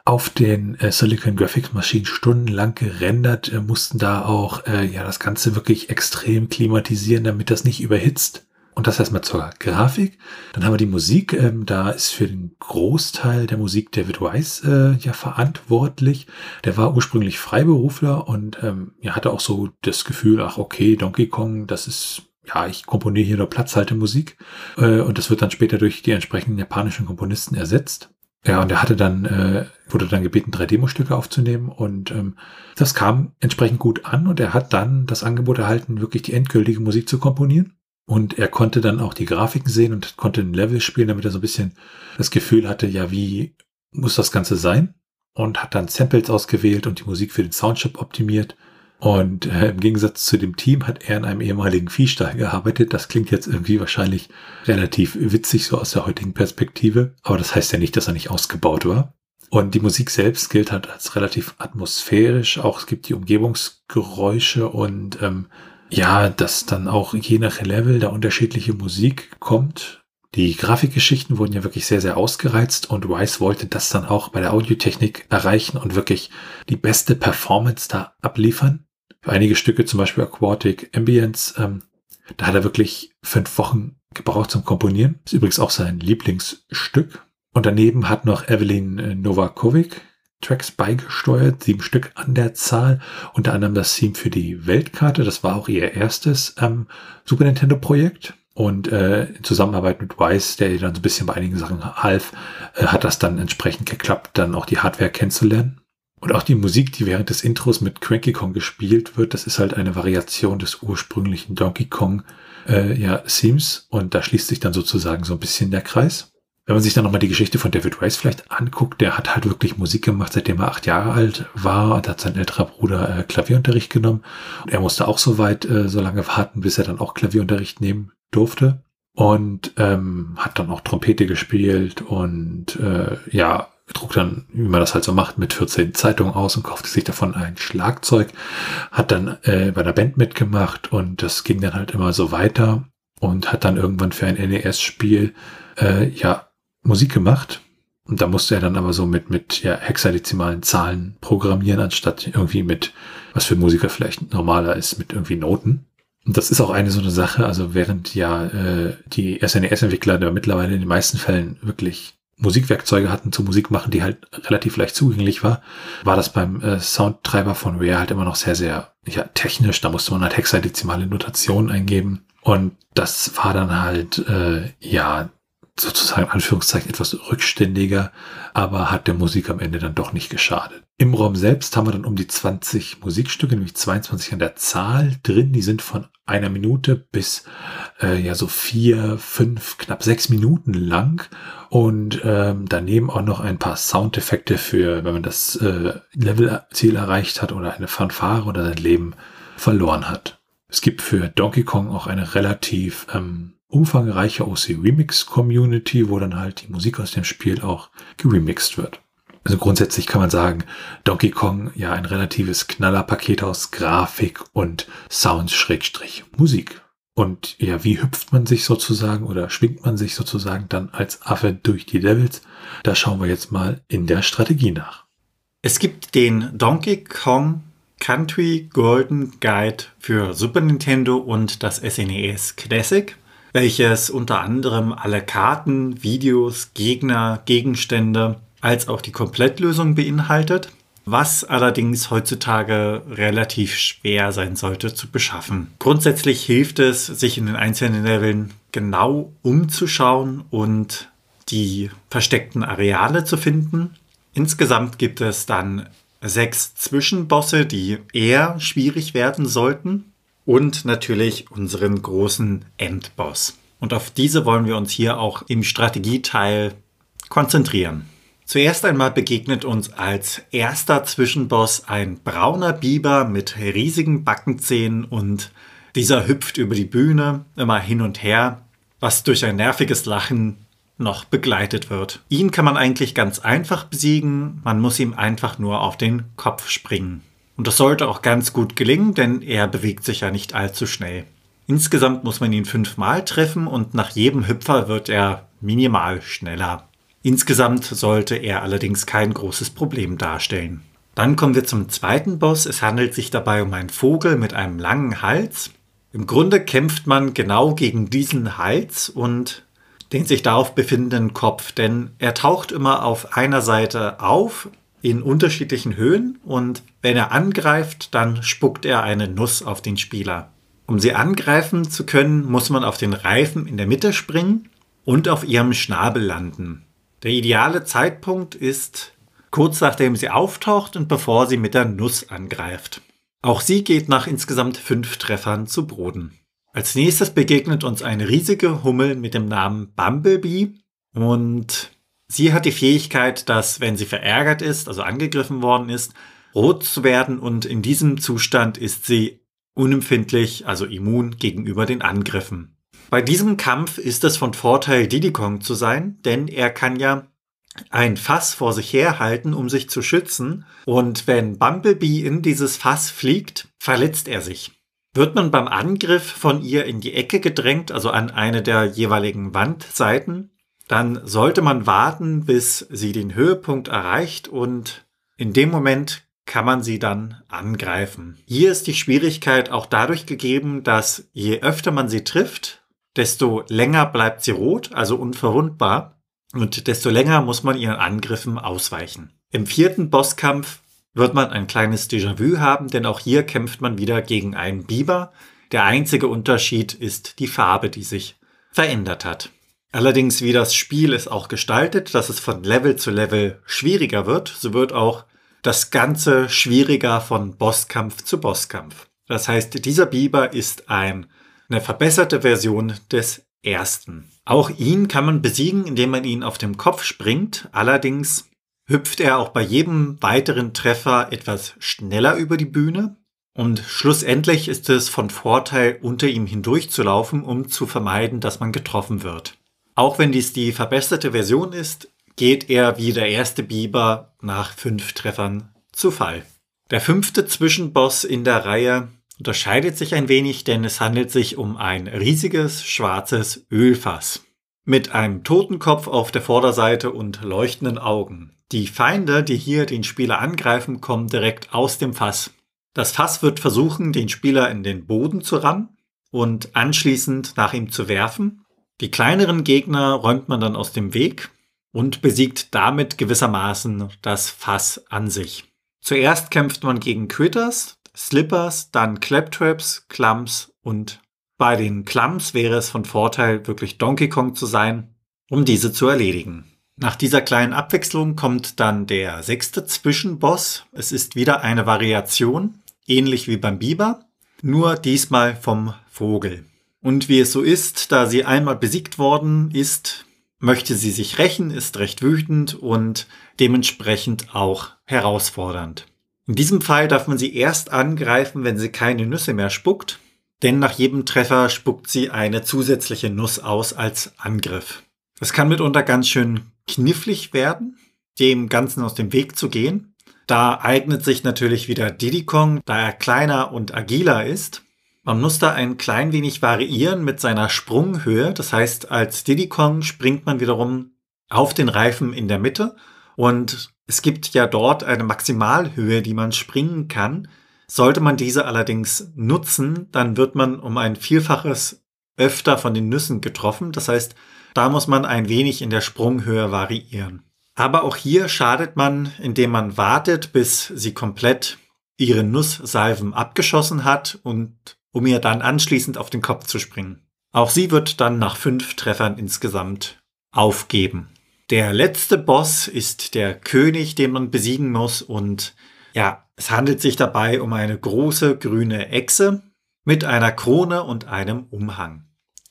auf den äh, Silicon Graphics Maschinen stundenlang gerendert, äh, mussten da auch äh, ja das Ganze wirklich extrem klimatisieren, damit das nicht überhitzt. Und das erstmal zur Grafik. Dann haben wir die Musik. Ähm, da ist für den Großteil der Musik David Weiss äh, ja verantwortlich. Der war ursprünglich Freiberufler und ähm, ja, hatte auch so das Gefühl, ach okay, Donkey Kong, das ist, ja, ich komponiere hier nur Platzhaltemusik. Äh, und das wird dann später durch die entsprechenden japanischen Komponisten ersetzt. Ja, und er hatte dann, äh, wurde dann gebeten, drei Demostücke aufzunehmen und ähm, das kam entsprechend gut an und er hat dann das Angebot erhalten, wirklich die endgültige Musik zu komponieren. Und er konnte dann auch die Grafiken sehen und konnte ein Level spielen, damit er so ein bisschen das Gefühl hatte, ja, wie muss das Ganze sein? Und hat dann Samples ausgewählt und die Musik für den Soundchip optimiert. Und äh, im Gegensatz zu dem Team hat er in einem ehemaligen Viehstall gearbeitet. Das klingt jetzt irgendwie wahrscheinlich relativ witzig so aus der heutigen Perspektive. Aber das heißt ja nicht, dass er nicht ausgebaut war. Und die Musik selbst gilt halt als relativ atmosphärisch. Auch es gibt die Umgebungsgeräusche und ähm, ja, dass dann auch je nach Level da unterschiedliche Musik kommt. Die Grafikgeschichten wurden ja wirklich sehr, sehr ausgereizt und Rice wollte das dann auch bei der Audiotechnik erreichen und wirklich die beste Performance da abliefern. Für einige Stücke, zum Beispiel Aquatic Ambience, ähm, da hat er wirklich fünf Wochen gebraucht zum Komponieren. Ist übrigens auch sein Lieblingsstück. Und daneben hat noch Evelyn Novakovic Tracks beigesteuert, sieben Stück an der Zahl, unter anderem das Theme für die Weltkarte, das war auch ihr erstes ähm, Super Nintendo-Projekt. Und äh, in Zusammenarbeit mit Weiss, der ihr dann so ein bisschen bei einigen Sachen half, äh, hat das dann entsprechend geklappt, dann auch die Hardware kennenzulernen. Und auch die Musik, die während des Intros mit Cranky Kong gespielt wird, das ist halt eine Variation des ursprünglichen Donkey Kong äh, ja, Themes. Und da schließt sich dann sozusagen so ein bisschen der Kreis. Wenn man sich dann nochmal die Geschichte von David Rice vielleicht anguckt, der hat halt wirklich Musik gemacht, seitdem er acht Jahre alt war und hat sein älterer Bruder äh, Klavierunterricht genommen. Und er musste auch so weit, äh, so lange warten, bis er dann auch Klavierunterricht nehmen durfte. Und ähm, hat dann auch Trompete gespielt und äh, ja, trug dann, wie man das halt so macht, mit 14 Zeitungen aus und kaufte sich davon ein Schlagzeug, hat dann äh, bei der Band mitgemacht und das ging dann halt immer so weiter und hat dann irgendwann für ein NES-Spiel äh, ja Musik gemacht. Und da musste er dann aber so mit, mit ja, hexadezimalen Zahlen programmieren, anstatt irgendwie mit, was für Musiker vielleicht normaler ist, mit irgendwie Noten. Und das ist auch eine so eine Sache, also während ja äh, die SNES-Entwickler da mittlerweile in den meisten Fällen wirklich Musikwerkzeuge hatten zu Musik machen, die halt relativ leicht zugänglich war, war das beim äh, Soundtreiber von Rare halt immer noch sehr, sehr ja, technisch. Da musste man halt hexadezimale Notationen eingeben. Und das war dann halt, äh, ja, sozusagen Anführungszeichen etwas rückständiger, aber hat der Musik am Ende dann doch nicht geschadet. Im Raum selbst haben wir dann um die 20 Musikstücke, nämlich 22 an der Zahl drin. Die sind von einer Minute bis äh, ja so vier, fünf, knapp sechs Minuten lang und ähm, daneben auch noch ein paar Soundeffekte für, wenn man das äh, Levelziel erreicht hat oder eine Fanfare oder sein Leben verloren hat. Es gibt für Donkey Kong auch eine relativ ähm, umfangreiche OC Remix Community, wo dann halt die Musik aus dem Spiel auch geremixed wird. Also grundsätzlich kann man sagen, Donkey Kong ja ein relatives Knallerpaket aus Grafik und Sound-Musik. Und ja, wie hüpft man sich sozusagen oder schwingt man sich sozusagen dann als Affe durch die Levels? Da schauen wir jetzt mal in der Strategie nach. Es gibt den Donkey Kong Country Golden Guide für Super Nintendo und das SNES e Classic, welches unter anderem alle Karten, Videos, Gegner, Gegenstände als auch die Komplettlösung beinhaltet, was allerdings heutzutage relativ schwer sein sollte zu beschaffen. Grundsätzlich hilft es, sich in den einzelnen Leveln genau umzuschauen und die versteckten Areale zu finden. Insgesamt gibt es dann sechs Zwischenbosse, die eher schwierig werden sollten und natürlich unseren großen Endboss. Und auf diese wollen wir uns hier auch im Strategieteil konzentrieren. Zuerst einmal begegnet uns als erster Zwischenboss ein brauner Biber mit riesigen Backenzähnen und dieser hüpft über die Bühne immer hin und her, was durch ein nerviges Lachen noch begleitet wird. Ihn kann man eigentlich ganz einfach besiegen, man muss ihm einfach nur auf den Kopf springen. Und das sollte auch ganz gut gelingen, denn er bewegt sich ja nicht allzu schnell. Insgesamt muss man ihn fünfmal treffen und nach jedem Hüpfer wird er minimal schneller. Insgesamt sollte er allerdings kein großes Problem darstellen. Dann kommen wir zum zweiten Boss. Es handelt sich dabei um einen Vogel mit einem langen Hals. Im Grunde kämpft man genau gegen diesen Hals und den sich darauf befindenden Kopf, denn er taucht immer auf einer Seite auf in unterschiedlichen Höhen und wenn er angreift, dann spuckt er eine Nuss auf den Spieler. Um sie angreifen zu können, muss man auf den Reifen in der Mitte springen und auf ihrem Schnabel landen. Der ideale Zeitpunkt ist kurz nachdem sie auftaucht und bevor sie mit der Nuss angreift. Auch sie geht nach insgesamt fünf Treffern zu Boden. Als nächstes begegnet uns eine riesige Hummel mit dem Namen Bumblebee und sie hat die Fähigkeit, dass wenn sie verärgert ist, also angegriffen worden ist, rot zu werden und in diesem Zustand ist sie unempfindlich, also immun gegenüber den Angriffen. Bei diesem Kampf ist es von Vorteil, Diddy zu sein, denn er kann ja ein Fass vor sich herhalten, um sich zu schützen. Und wenn Bumblebee in dieses Fass fliegt, verletzt er sich. Wird man beim Angriff von ihr in die Ecke gedrängt, also an eine der jeweiligen Wandseiten, dann sollte man warten, bis sie den Höhepunkt erreicht und in dem Moment kann man sie dann angreifen. Hier ist die Schwierigkeit auch dadurch gegeben, dass je öfter man sie trifft, desto länger bleibt sie rot, also unverwundbar, und desto länger muss man ihren Angriffen ausweichen. Im vierten Bosskampf wird man ein kleines Déjà-vu haben, denn auch hier kämpft man wieder gegen einen Biber. Der einzige Unterschied ist die Farbe, die sich verändert hat. Allerdings, wie das Spiel ist auch gestaltet, dass es von Level zu Level schwieriger wird, so wird auch das Ganze schwieriger von Bosskampf zu Bosskampf. Das heißt, dieser Biber ist ein eine verbesserte Version des ersten. Auch ihn kann man besiegen, indem man ihn auf dem Kopf springt. Allerdings hüpft er auch bei jedem weiteren Treffer etwas schneller über die Bühne. Und schlussendlich ist es von Vorteil, unter ihm hindurchzulaufen, um zu vermeiden, dass man getroffen wird. Auch wenn dies die verbesserte Version ist, geht er wie der erste Biber nach fünf Treffern zu Fall. Der fünfte Zwischenboss in der Reihe unterscheidet sich ein wenig, denn es handelt sich um ein riesiges schwarzes Ölfass mit einem Totenkopf auf der Vorderseite und leuchtenden Augen. Die Feinde, die hier den Spieler angreifen, kommen direkt aus dem Fass. Das Fass wird versuchen, den Spieler in den Boden zu rammen und anschließend nach ihm zu werfen. Die kleineren Gegner räumt man dann aus dem Weg und besiegt damit gewissermaßen das Fass an sich. Zuerst kämpft man gegen Critters, Slippers, dann Claptraps, Clumps und bei den Clumps wäre es von Vorteil, wirklich Donkey Kong zu sein, um diese zu erledigen. Nach dieser kleinen Abwechslung kommt dann der sechste Zwischenboss. Es ist wieder eine Variation, ähnlich wie beim Biber, nur diesmal vom Vogel. Und wie es so ist, da sie einmal besiegt worden ist, möchte sie sich rächen, ist recht wütend und dementsprechend auch herausfordernd. In diesem Fall darf man sie erst angreifen, wenn sie keine Nüsse mehr spuckt, denn nach jedem Treffer spuckt sie eine zusätzliche Nuss aus als Angriff. Das kann mitunter ganz schön knifflig werden, dem Ganzen aus dem Weg zu gehen. Da eignet sich natürlich wieder Diddy Kong, da er kleiner und agiler ist. Man muss da ein klein wenig variieren mit seiner Sprunghöhe. Das heißt, als Diddy Kong springt man wiederum auf den Reifen in der Mitte und es gibt ja dort eine Maximalhöhe, die man springen kann. Sollte man diese allerdings nutzen, dann wird man um ein Vielfaches öfter von den Nüssen getroffen. Das heißt, da muss man ein wenig in der Sprunghöhe variieren. Aber auch hier schadet man, indem man wartet, bis sie komplett ihre Nusssalven abgeschossen hat und um ihr dann anschließend auf den Kopf zu springen. Auch sie wird dann nach fünf Treffern insgesamt aufgeben. Der letzte Boss ist der König, den man besiegen muss und ja, es handelt sich dabei um eine große grüne Echse mit einer Krone und einem Umhang.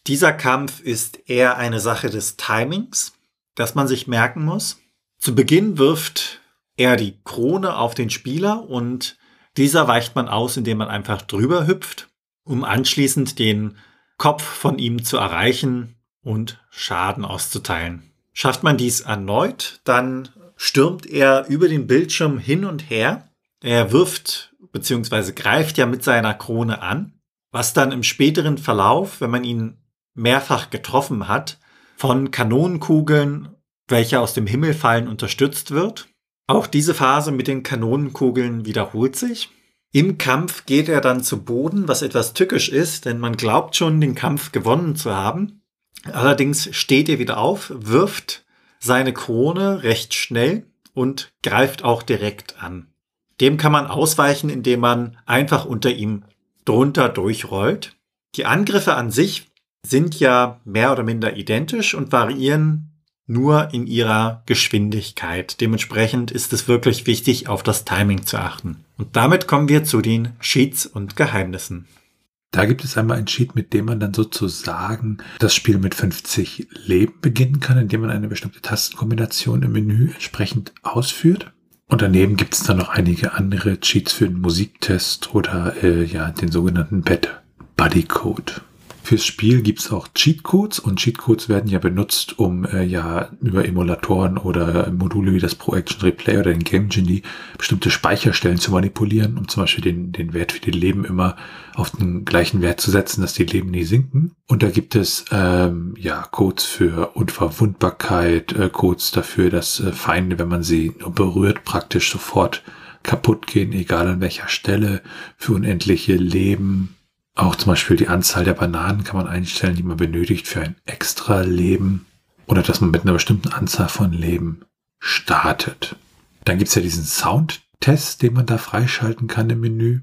Dieser Kampf ist eher eine Sache des Timings, das man sich merken muss. Zu Beginn wirft er die Krone auf den Spieler und dieser weicht man aus, indem man einfach drüber hüpft, um anschließend den Kopf von ihm zu erreichen und Schaden auszuteilen. Schafft man dies erneut, dann stürmt er über den Bildschirm hin und her. Er wirft bzw. greift ja mit seiner Krone an, was dann im späteren Verlauf, wenn man ihn mehrfach getroffen hat, von Kanonenkugeln, welche aus dem Himmel fallen, unterstützt wird. Auch diese Phase mit den Kanonenkugeln wiederholt sich. Im Kampf geht er dann zu Boden, was etwas tückisch ist, denn man glaubt schon, den Kampf gewonnen zu haben. Allerdings steht er wieder auf, wirft seine Krone recht schnell und greift auch direkt an. Dem kann man ausweichen, indem man einfach unter ihm drunter durchrollt. Die Angriffe an sich sind ja mehr oder minder identisch und variieren nur in ihrer Geschwindigkeit. Dementsprechend ist es wirklich wichtig, auf das Timing zu achten. Und damit kommen wir zu den Cheats und Geheimnissen. Da gibt es einmal ein Cheat, mit dem man dann sozusagen das Spiel mit 50 Leben beginnen kann, indem man eine bestimmte Tastenkombination im Menü entsprechend ausführt. Und daneben gibt es dann noch einige andere Cheats für den Musiktest oder äh, ja den sogenannten Bad Buddy Code. Fürs Spiel gibt's auch Cheatcodes und Cheatcodes werden ja benutzt, um äh, ja über Emulatoren oder Module wie das Pro Action Replay oder den Game Genie bestimmte Speicherstellen zu manipulieren, um zum Beispiel den, den Wert für die Leben immer auf den gleichen Wert zu setzen, dass die Leben nie sinken. Und da gibt es ähm, ja Codes für Unverwundbarkeit, äh, Codes dafür, dass äh, Feinde, wenn man sie nur berührt, praktisch sofort kaputt gehen, egal an welcher Stelle, für unendliche Leben, auch zum Beispiel die Anzahl der Bananen kann man einstellen, die man benötigt für ein extra Leben oder dass man mit einer bestimmten Anzahl von Leben startet. Dann gibt's ja diesen Soundtest, den man da freischalten kann im Menü.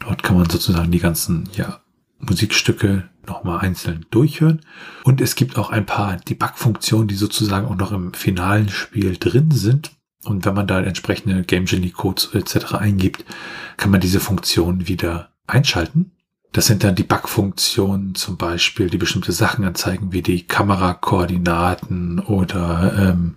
Dort kann man sozusagen die ganzen ja, Musikstücke nochmal einzeln durchhören. Und es gibt auch ein paar Debug-Funktionen, die sozusagen auch noch im finalen Spiel drin sind. Und wenn man da entsprechende Game Genie Codes etc. eingibt, kann man diese Funktionen wieder einschalten. Das sind dann die Bug-Funktionen zum Beispiel, die bestimmte Sachen anzeigen, wie die Kamerakoordinaten oder ähm,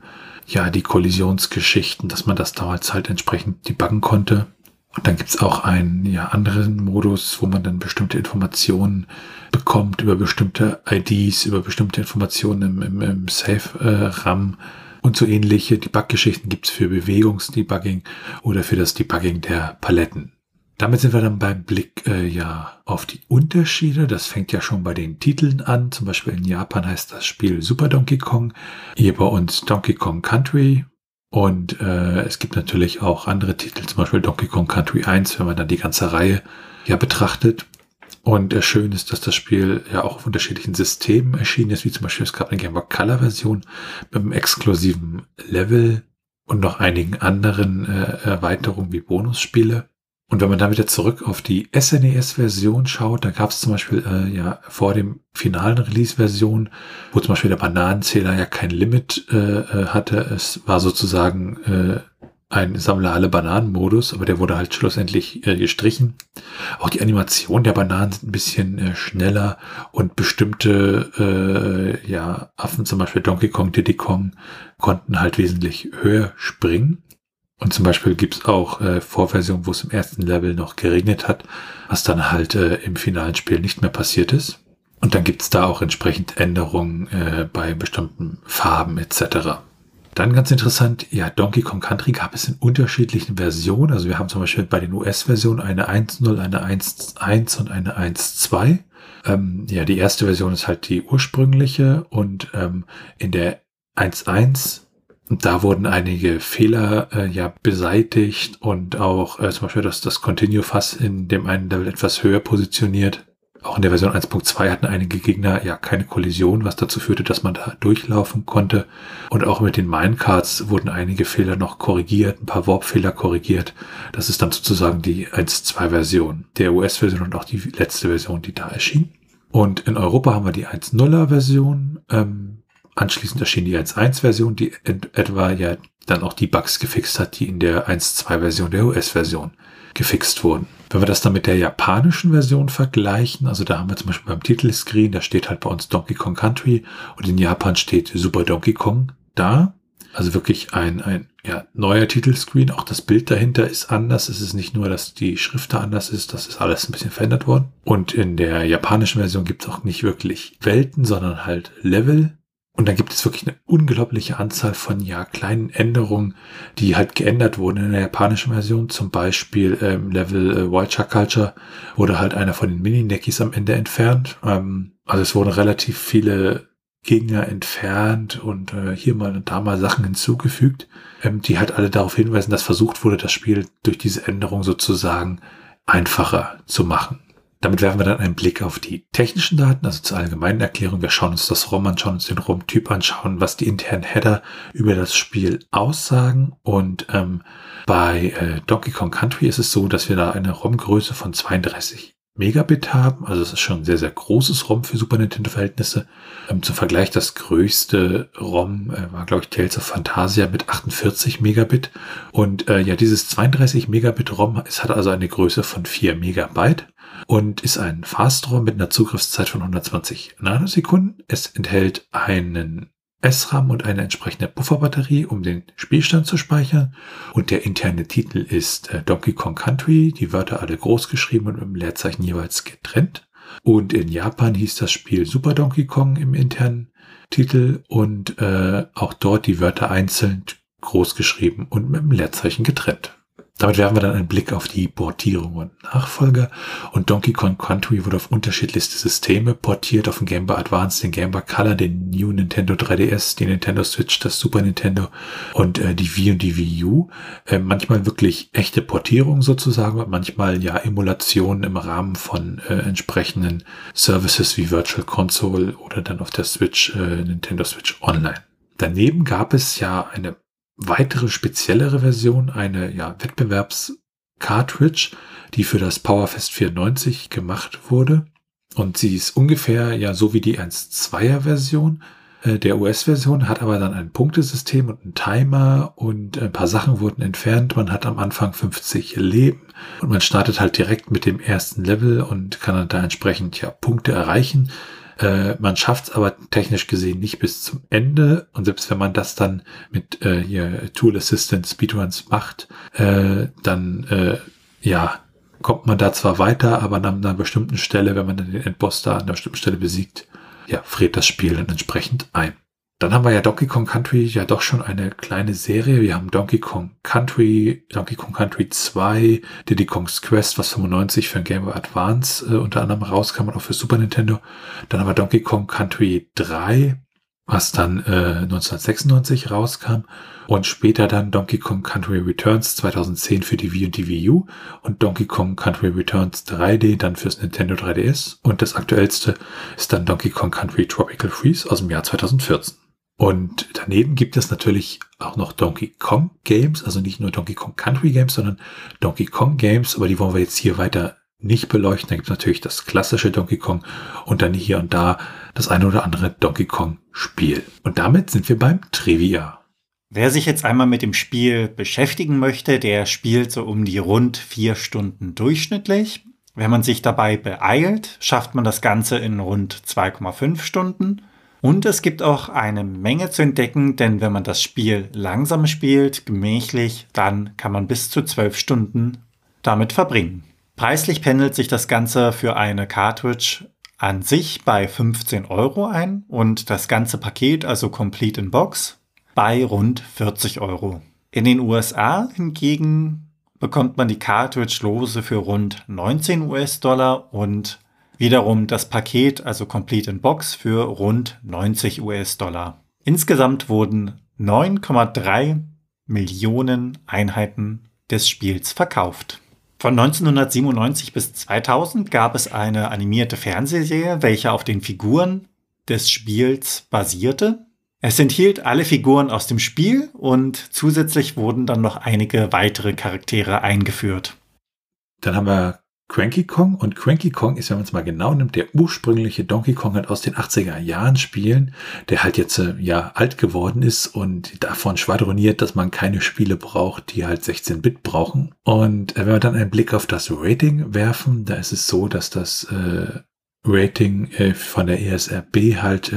ja die Kollisionsgeschichten, dass man das damals halt entsprechend debuggen konnte. Und dann gibt's auch einen ja, anderen Modus, wo man dann bestimmte Informationen bekommt über bestimmte IDs, über bestimmte Informationen im, im, im Safe-RAM. Äh, und so ähnliche Debug-Geschichten gibt's für Bewegungsdebugging oder für das Debugging der Paletten. Damit sind wir dann beim Blick äh, ja auf die Unterschiede. Das fängt ja schon bei den Titeln an. Zum Beispiel in Japan heißt das Spiel Super Donkey Kong, hier bei uns Donkey Kong Country. Und äh, es gibt natürlich auch andere Titel, zum Beispiel Donkey Kong Country 1, wenn man dann die ganze Reihe ja betrachtet. Und äh, schön ist, dass das Spiel ja auch auf unterschiedlichen Systemen erschienen ist, wie zum Beispiel es gab eine Game Boy Color Version mit einem exklusiven Level und noch einigen anderen äh, Erweiterungen wie Bonusspiele. Und wenn man dann wieder zurück auf die SNES-Version schaut, da gab es zum Beispiel äh, ja vor dem finalen Release-Version, wo zum Beispiel der Bananenzähler ja kein Limit äh, äh hatte. Es war sozusagen äh, ein Sammler alle Bananen-Modus, aber der wurde halt schlussendlich äh, gestrichen. Auch die Animation der Bananen sind ein bisschen äh, schneller und bestimmte äh, ja, Affen, zum Beispiel Donkey Kong, Diddy Kong, konnten halt wesentlich höher springen. Und zum Beispiel gibt's auch äh, Vorversionen, wo es im ersten Level noch geregnet hat, was dann halt äh, im finalen Spiel nicht mehr passiert ist. Und dann gibt's da auch entsprechend Änderungen äh, bei bestimmten Farben etc. Dann ganz interessant, ja, Donkey Kong Country gab es in unterschiedlichen Versionen. Also wir haben zum Beispiel bei den US-Versionen eine 1.0, eine 1.1 und eine 1.2. Ähm, ja, die erste Version ist halt die ursprüngliche und ähm, in der 1.1 da wurden einige Fehler äh, ja beseitigt und auch äh, zum Beispiel das, das Continue-Fass in dem einen Level etwas höher positioniert. Auch in der Version 1.2 hatten einige Gegner ja keine Kollision, was dazu führte, dass man da durchlaufen konnte. Und auch mit den Minecarts wurden einige Fehler noch korrigiert, ein paar Warp-Fehler korrigiert. Das ist dann sozusagen die 1.2-Version der US-Version und auch die letzte Version, die da erschien. Und in Europa haben wir die 1.0er-Version. Ähm, anschließend erschien die 1.1-Version, die etwa ja dann auch die Bugs gefixt hat, die in der 1.2-Version der US-Version gefixt wurden. Wenn wir das dann mit der japanischen Version vergleichen, also da haben wir zum Beispiel beim Titelscreen, da steht halt bei uns Donkey Kong Country und in Japan steht Super Donkey Kong da. Also wirklich ein, ein ja, neuer Titelscreen. Auch das Bild dahinter ist anders. Es ist nicht nur, dass die Schrift da anders ist, das ist alles ein bisschen verändert worden. Und in der japanischen Version gibt es auch nicht wirklich Welten, sondern halt Level. Und dann gibt es wirklich eine unglaubliche Anzahl von ja kleinen Änderungen, die halt geändert wurden in der japanischen Version. Zum Beispiel ähm, Level äh, Wild Shark Culture wurde halt einer von den Mini-Neckis am Ende entfernt. Ähm, also es wurden relativ viele Gegner entfernt und äh, hier mal und da mal Sachen hinzugefügt, ähm, die halt alle darauf hinweisen, dass versucht wurde, das Spiel durch diese Änderung sozusagen einfacher zu machen. Damit werfen wir dann einen Blick auf die technischen Daten, also zur allgemeinen Erklärung. Wir schauen uns das ROM an, schauen uns den ROM-Typ an, schauen, was die internen Header über das Spiel aussagen. Und ähm, bei äh, Donkey Kong Country ist es so, dass wir da eine ROM-Größe von 32 Megabit haben. Also es ist schon ein sehr, sehr großes ROM für Super Nintendo-Verhältnisse. Ähm, zum Vergleich, das größte ROM äh, war, glaube ich, Tales of Fantasia mit 48 Megabit. Und äh, ja, dieses 32 Megabit ROM, es hat also eine Größe von 4 Megabyte und ist ein Fast-ROM mit einer Zugriffszeit von 120 Nanosekunden. Es enthält einen SRAM und eine entsprechende Pufferbatterie, um den Spielstand zu speichern. Und der interne Titel ist äh, Donkey Kong Country, die Wörter alle groß geschrieben und mit dem Leerzeichen jeweils getrennt. Und in Japan hieß das Spiel Super Donkey Kong im internen Titel und äh, auch dort die Wörter einzeln groß geschrieben und mit dem Leerzeichen getrennt. Damit werfen wir dann einen Blick auf die Portierung und Nachfolger. Und Donkey Kong Country wurde auf unterschiedlichste Systeme portiert, auf den Game Boy Advance, den Game Boy Color, den New Nintendo 3DS, die Nintendo Switch, das Super Nintendo und äh, die Wii und die Wii U. Äh, manchmal wirklich echte Portierung sozusagen, manchmal ja Emulationen im Rahmen von äh, entsprechenden Services wie Virtual Console oder dann auf der Switch, äh, Nintendo Switch Online. Daneben gab es ja eine weitere speziellere Version, eine ja, Wettbewerbs-Cartridge, die für das Powerfest 94 gemacht wurde. Und sie ist ungefähr ja so wie die 1.2er Version äh, der US-Version, hat aber dann ein Punktesystem und einen Timer und ein paar Sachen wurden entfernt. Man hat am Anfang 50 Leben und man startet halt direkt mit dem ersten Level und kann dann da entsprechend ja Punkte erreichen. Äh, man schafft es aber technisch gesehen nicht bis zum Ende. Und selbst wenn man das dann mit äh, hier Tool Assistant Speedruns macht, äh, dann äh, ja kommt man da zwar weiter, aber an einer bestimmten Stelle, wenn man dann den Endboss da an einer bestimmten Stelle besiegt, ja, friert das Spiel dann entsprechend ein. Dann haben wir ja Donkey Kong Country ja doch schon eine kleine Serie. Wir haben Donkey Kong Country, Donkey Kong Country 2, Diddy Kong's Quest, was 95 für ein Game Boy Advance äh, unter anderem rauskam und auch für Super Nintendo. Dann haben wir Donkey Kong Country 3, was dann äh, 1996 rauskam. Und später dann Donkey Kong Country Returns 2010 für die Wii und die Wii U und Donkey Kong Country Returns 3D dann fürs Nintendo 3DS. Und das aktuellste ist dann Donkey Kong Country Tropical Freeze aus dem Jahr 2014. Und daneben gibt es natürlich auch noch Donkey Kong Games, also nicht nur Donkey Kong Country Games, sondern Donkey Kong Games, aber die wollen wir jetzt hier weiter nicht beleuchten. Da gibt es natürlich das klassische Donkey Kong und dann hier und da das eine oder andere Donkey Kong Spiel. Und damit sind wir beim Trivia. Wer sich jetzt einmal mit dem Spiel beschäftigen möchte, der spielt so um die rund vier Stunden durchschnittlich. Wenn man sich dabei beeilt, schafft man das Ganze in rund 2,5 Stunden. Und es gibt auch eine Menge zu entdecken, denn wenn man das Spiel langsam spielt, gemächlich, dann kann man bis zu zwölf Stunden damit verbringen. Preislich pendelt sich das Ganze für eine Cartridge an sich bei 15 Euro ein und das ganze Paket, also Complete in Box, bei rund 40 Euro. In den USA hingegen bekommt man die Cartridge lose für rund 19 US-Dollar und wiederum das Paket, also Complete in Box, für rund 90 US-Dollar. Insgesamt wurden 9,3 Millionen Einheiten des Spiels verkauft. Von 1997 bis 2000 gab es eine animierte Fernsehserie, welche auf den Figuren des Spiels basierte. Es enthielt alle Figuren aus dem Spiel und zusätzlich wurden dann noch einige weitere Charaktere eingeführt. Dann haben wir Cranky Kong und Cranky Kong ist, wenn man es mal genau nimmt, der ursprüngliche Donkey Kong halt aus den 80er Jahren spielen, der halt jetzt äh, ja alt geworden ist und davon schwadroniert, dass man keine Spiele braucht, die halt 16-Bit brauchen. Und äh, wenn wir dann einen Blick auf das Rating werfen, da ist es so, dass das äh, Rating äh, von der ESRB halt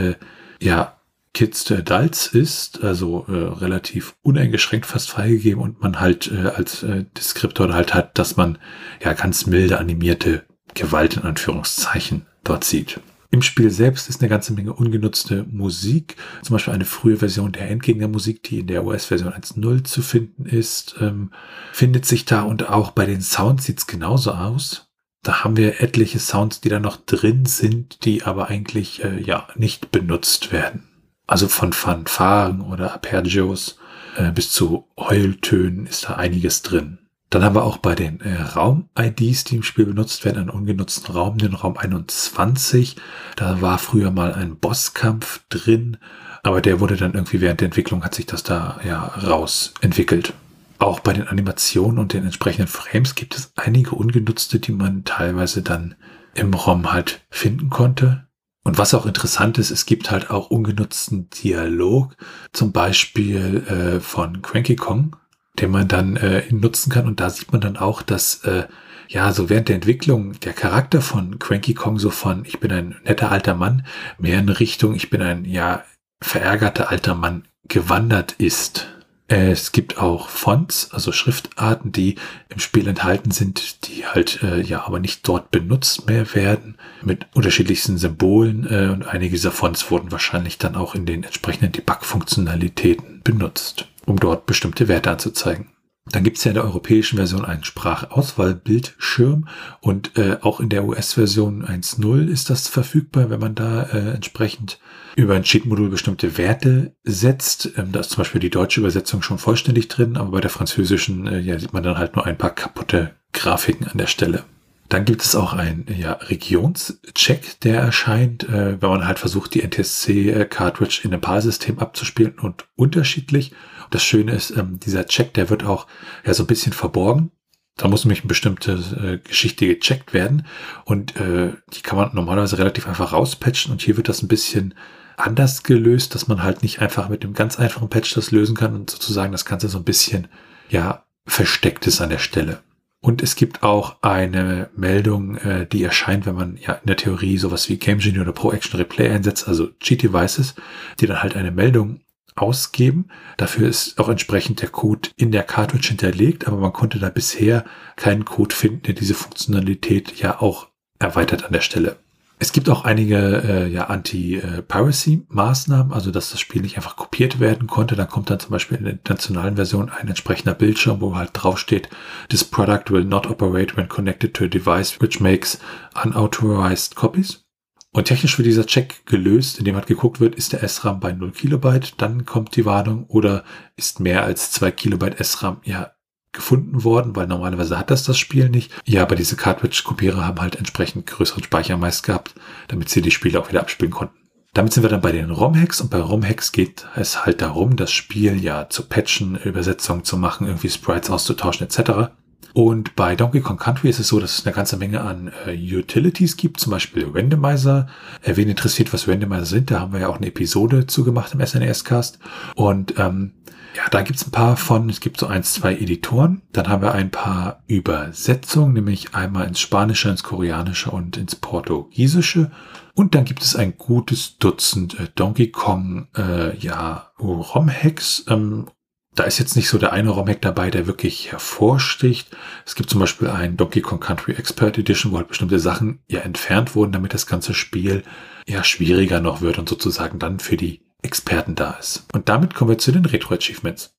ja Kids to Adults ist, also äh, relativ uneingeschränkt fast freigegeben und man halt äh, als äh, Deskriptor halt hat, dass man ja ganz milde animierte Gewalt in Anführungszeichen dort sieht. Im Spiel selbst ist eine ganze Menge ungenutzte Musik, zum Beispiel eine frühe Version der Endgegnermusik, die in der US-Version 1.0 zu finden ist, ähm, findet sich da und auch bei den Sounds sieht's genauso aus. Da haben wir etliche Sounds, die da noch drin sind, die aber eigentlich äh, ja nicht benutzt werden. Also von Fanfaren oder Arpeggios äh, bis zu Heultönen ist da einiges drin. Dann haben wir auch bei den äh, Raum-IDs, die im Spiel benutzt werden, einen ungenutzten Raum, den Raum 21. Da war früher mal ein Bosskampf drin, aber der wurde dann irgendwie während der Entwicklung hat sich das da ja raus entwickelt. Auch bei den Animationen und den entsprechenden Frames gibt es einige ungenutzte, die man teilweise dann im ROM halt finden konnte. Und was auch interessant ist, es gibt halt auch ungenutzten Dialog, zum Beispiel äh, von Cranky Kong, den man dann äh, nutzen kann. Und da sieht man dann auch, dass äh, ja so während der Entwicklung der Charakter von Cranky Kong so von ich bin ein netter alter Mann mehr in Richtung ich bin ein ja verärgerter alter Mann gewandert ist. Es gibt auch Fonts, also Schriftarten, die im Spiel enthalten sind, die halt äh, ja aber nicht dort benutzt mehr werden, mit unterschiedlichsten Symbolen äh, und einige dieser Fonts wurden wahrscheinlich dann auch in den entsprechenden Debug-Funktionalitäten benutzt, um dort bestimmte Werte anzuzeigen. Dann gibt es ja in der europäischen Version einen Sprachauswahlbildschirm und äh, auch in der US-Version 1.0 ist das verfügbar, wenn man da äh, entsprechend über ein Cheat-Modul bestimmte Werte setzt. Ähm, da ist zum Beispiel die deutsche Übersetzung schon vollständig drin, aber bei der französischen äh, ja, sieht man dann halt nur ein paar kaputte Grafiken an der Stelle. Dann gibt es auch einen ja, Regionscheck, der erscheint, äh, wenn man halt versucht, die NTSC-Cartridge in einem PAL-System abzuspielen und unterschiedlich. Das Schöne ist, ähm, dieser Check, der wird auch ja so ein bisschen verborgen. Da muss nämlich eine bestimmte äh, Geschichte gecheckt werden und äh, die kann man normalerweise relativ einfach rauspatchen und hier wird das ein bisschen anders gelöst, dass man halt nicht einfach mit einem ganz einfachen Patch das lösen kann und sozusagen das Ganze so ein bisschen, ja, versteckt ist an der Stelle. Und es gibt auch eine Meldung, äh, die erscheint, wenn man ja in der Theorie sowas wie Game Genie oder Pro Action Replay einsetzt, also Cheat Devices, die dann halt eine Meldung ausgeben. Dafür ist auch entsprechend der Code in der Cartridge hinterlegt, aber man konnte da bisher keinen Code finden, der diese Funktionalität ja auch erweitert an der Stelle. Es gibt auch einige äh, ja, Anti-Piracy-Maßnahmen, also dass das Spiel nicht einfach kopiert werden konnte. Dann kommt dann zum Beispiel in der internationalen Version ein entsprechender Bildschirm, wo halt draufsteht, this product will not operate when connected to a device which makes unauthorized copies. Und technisch wird dieser Check gelöst, indem halt geguckt wird, ist der SRAM bei 0 Kilobyte, dann kommt die Warnung, oder ist mehr als 2 Kilobyte SRAM ja gefunden worden, weil normalerweise hat das das Spiel nicht. Ja, aber diese Cartridge-Kopierer haben halt entsprechend größeren Speicher meist gehabt, damit sie die Spiele auch wieder abspielen konnten. Damit sind wir dann bei den ROM-Hacks und bei ROM-Hacks geht es halt darum, das Spiel ja zu patchen, Übersetzungen zu machen, irgendwie Sprites auszutauschen etc. Und bei Donkey Kong Country ist es so, dass es eine ganze Menge an äh, Utilities gibt, zum Beispiel Randomizer. Äh, wen interessiert, was Randomizer sind, da haben wir ja auch eine Episode zugemacht im SNES-Cast. Und ähm, ja, da gibt's ein paar von, es gibt so eins, zwei Editoren. Dann haben wir ein paar Übersetzungen, nämlich einmal ins Spanische, ins Koreanische und ins Portugiesische. Und dann gibt es ein gutes Dutzend äh, Donkey Kong, äh, ja, ROM-Hacks. Ähm, da ist jetzt nicht so der eine ROM-Hack dabei, der wirklich hervorsticht. Es gibt zum Beispiel ein Donkey Kong Country Expert Edition, wo halt bestimmte Sachen ja entfernt wurden, damit das ganze Spiel ja schwieriger noch wird und sozusagen dann für die Experten da ist. Und damit kommen wir zu den Retro-Achievements.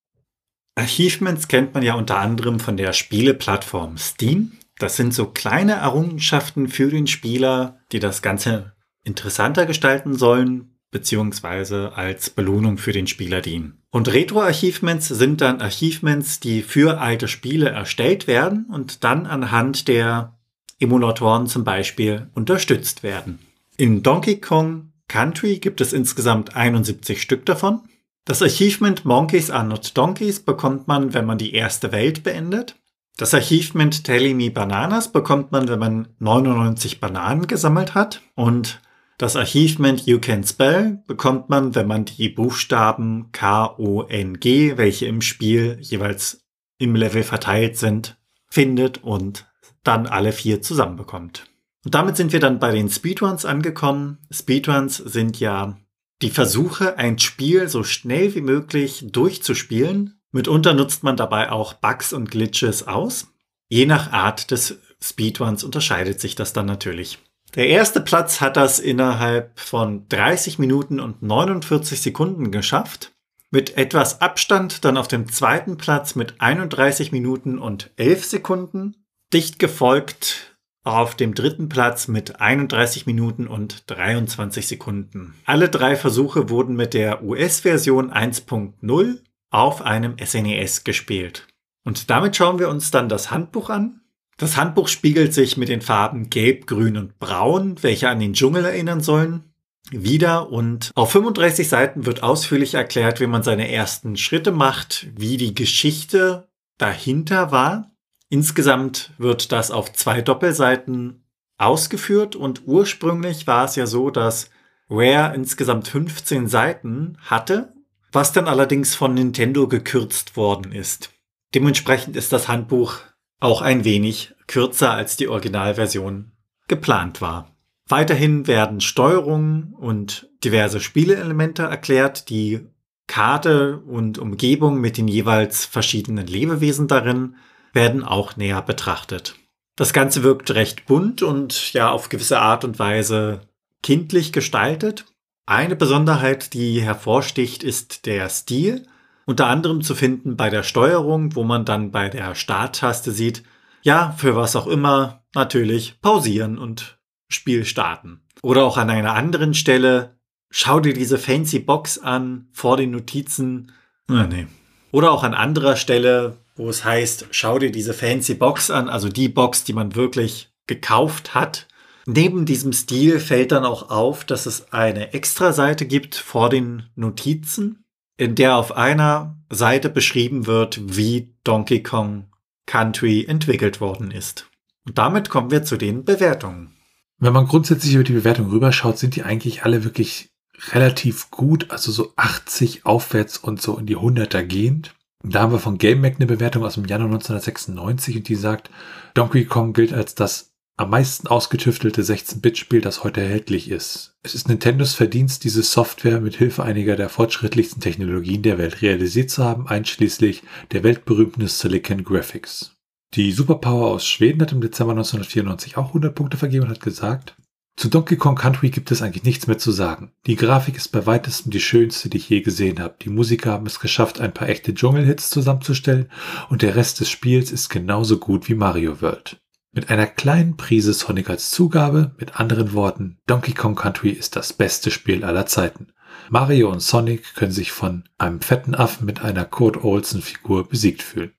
Achievements kennt man ja unter anderem von der Spieleplattform Steam. Das sind so kleine Errungenschaften für den Spieler, die das Ganze interessanter gestalten sollen, beziehungsweise als Belohnung für den Spieler dienen. Und Retro-Achievements sind dann Achievements, die für alte Spiele erstellt werden und dann anhand der Emulatoren zum Beispiel unterstützt werden. In Donkey Kong Country gibt es insgesamt 71 Stück davon. Das Achievement Monkeys are not Donkeys bekommt man, wenn man die erste Welt beendet. Das Achievement Telling Me Bananas bekommt man, wenn man 99 Bananen gesammelt hat. Und das Achievement You Can Spell bekommt man, wenn man die Buchstaben K, O, N, G, welche im Spiel jeweils im Level verteilt sind, findet und dann alle vier zusammenbekommt. Und damit sind wir dann bei den Speedruns angekommen. Speedruns sind ja die Versuche, ein Spiel so schnell wie möglich durchzuspielen. Mitunter nutzt man dabei auch Bugs und Glitches aus. Je nach Art des Speedruns unterscheidet sich das dann natürlich. Der erste Platz hat das innerhalb von 30 Minuten und 49 Sekunden geschafft. Mit etwas Abstand dann auf dem zweiten Platz mit 31 Minuten und 11 Sekunden. Dicht gefolgt auf dem dritten Platz mit 31 Minuten und 23 Sekunden. Alle drei Versuche wurden mit der US-Version 1.0 auf einem SNES e gespielt. Und damit schauen wir uns dann das Handbuch an. Das Handbuch spiegelt sich mit den Farben Gelb, Grün und Braun, welche an den Dschungel erinnern sollen, wieder und auf 35 Seiten wird ausführlich erklärt, wie man seine ersten Schritte macht, wie die Geschichte dahinter war. Insgesamt wird das auf zwei Doppelseiten ausgeführt und ursprünglich war es ja so, dass Rare insgesamt 15 Seiten hatte, was dann allerdings von Nintendo gekürzt worden ist. Dementsprechend ist das Handbuch auch ein wenig kürzer als die Originalversion geplant war. Weiterhin werden Steuerungen und diverse Spieleelemente erklärt, die Karte und Umgebung mit den jeweils verschiedenen Lebewesen darin werden auch näher betrachtet. Das Ganze wirkt recht bunt und ja auf gewisse Art und Weise kindlich gestaltet. Eine Besonderheit, die hervorsticht, ist der Stil. Unter anderem zu finden bei der Steuerung, wo man dann bei der Starttaste sieht, ja, für was auch immer, natürlich pausieren und Spiel starten. Oder auch an einer anderen Stelle, schau dir diese fancy Box an vor den Notizen. Ah, nee. Oder auch an anderer Stelle, wo es heißt, schau dir diese fancy Box an, also die Box, die man wirklich gekauft hat. Neben diesem Stil fällt dann auch auf, dass es eine Extra-Seite gibt vor den Notizen, in der auf einer Seite beschrieben wird, wie Donkey Kong Country entwickelt worden ist. Und damit kommen wir zu den Bewertungen. Wenn man grundsätzlich über die Bewertung rüberschaut, sind die eigentlich alle wirklich relativ gut, also so 80 aufwärts und so in die 100er gehend. Da haben wir von GameMac eine Bewertung aus dem Januar 1996 und die sagt, Donkey Kong gilt als das am meisten ausgetüftelte 16-Bit-Spiel, das heute erhältlich ist. Es ist Nintendos Verdienst, diese Software mit Hilfe einiger der fortschrittlichsten Technologien der Welt realisiert zu haben, einschließlich der weltberühmten Silicon Graphics. Die Superpower aus Schweden hat im Dezember 1994 auch 100 Punkte vergeben und hat gesagt, zu Donkey Kong Country gibt es eigentlich nichts mehr zu sagen. Die Grafik ist bei weitestem die schönste, die ich je gesehen habe. Die Musiker haben es geschafft, ein paar echte Dschungelhits zusammenzustellen und der Rest des Spiels ist genauso gut wie Mario World. Mit einer kleinen Prise Sonic als Zugabe, mit anderen Worten, Donkey Kong Country ist das beste Spiel aller Zeiten. Mario und Sonic können sich von einem fetten Affen mit einer Kurt Olsen Figur besiegt fühlen.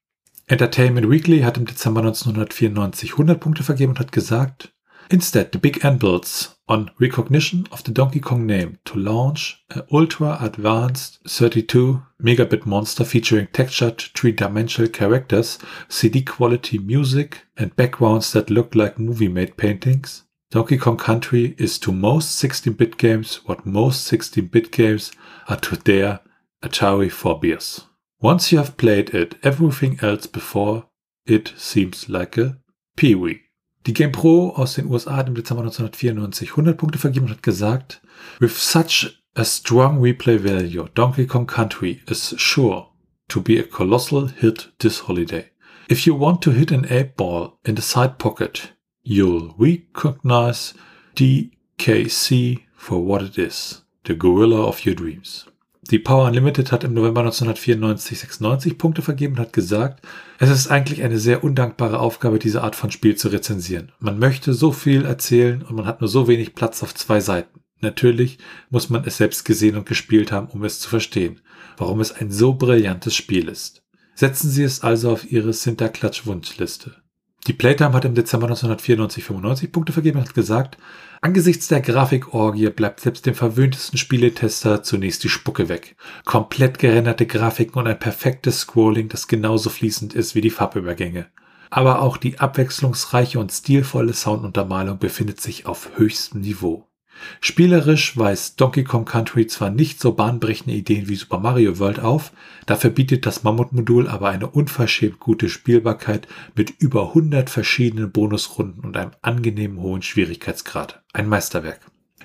Entertainment Weekly hat im Dezember 1994 100 Punkte vergeben und hat gesagt, Instead, the big N builds on recognition of the Donkey Kong name to launch an ultra advanced 32 megabit monster featuring textured three-dimensional characters, CD quality music, and backgrounds that look like movie-made paintings. Donkey Kong Country is to most 16-bit games what most 16-bit games are to their Atari forebears. Once you have played it, everything else before it seems like a peewee. Die Game Pro aus den USA hat im Dezember 1994 100 Punkte vergeben und hat gesagt, With such a strong replay value, Donkey Kong Country is sure to be a colossal hit this holiday. If you want to hit an eight ball in the side pocket, you'll recognize DKC for what it is, the gorilla of your dreams. Die Power Unlimited hat im November 1994 96 Punkte vergeben und hat gesagt, es ist eigentlich eine sehr undankbare Aufgabe, diese Art von Spiel zu rezensieren. Man möchte so viel erzählen und man hat nur so wenig Platz auf zwei Seiten. Natürlich muss man es selbst gesehen und gespielt haben, um es zu verstehen, warum es ein so brillantes Spiel ist. Setzen Sie es also auf Ihre Sinterklatsch-Wunschliste. Die Playtime hat im Dezember 1994 95 Punkte vergeben und hat gesagt, angesichts der Grafikorgie bleibt selbst dem verwöhntesten Spieletester zunächst die Spucke weg. Komplett gerenderte Grafiken und ein perfektes Scrolling, das genauso fließend ist wie die Farbübergänge. Aber auch die abwechslungsreiche und stilvolle Sounduntermalung befindet sich auf höchstem Niveau. Spielerisch weist Donkey Kong Country zwar nicht so bahnbrechende Ideen wie Super Mario World auf, dafür bietet das Mammutmodul aber eine unverschämt gute Spielbarkeit mit über 100 verschiedenen Bonusrunden und einem angenehmen hohen Schwierigkeitsgrad. Ein Meisterwerk.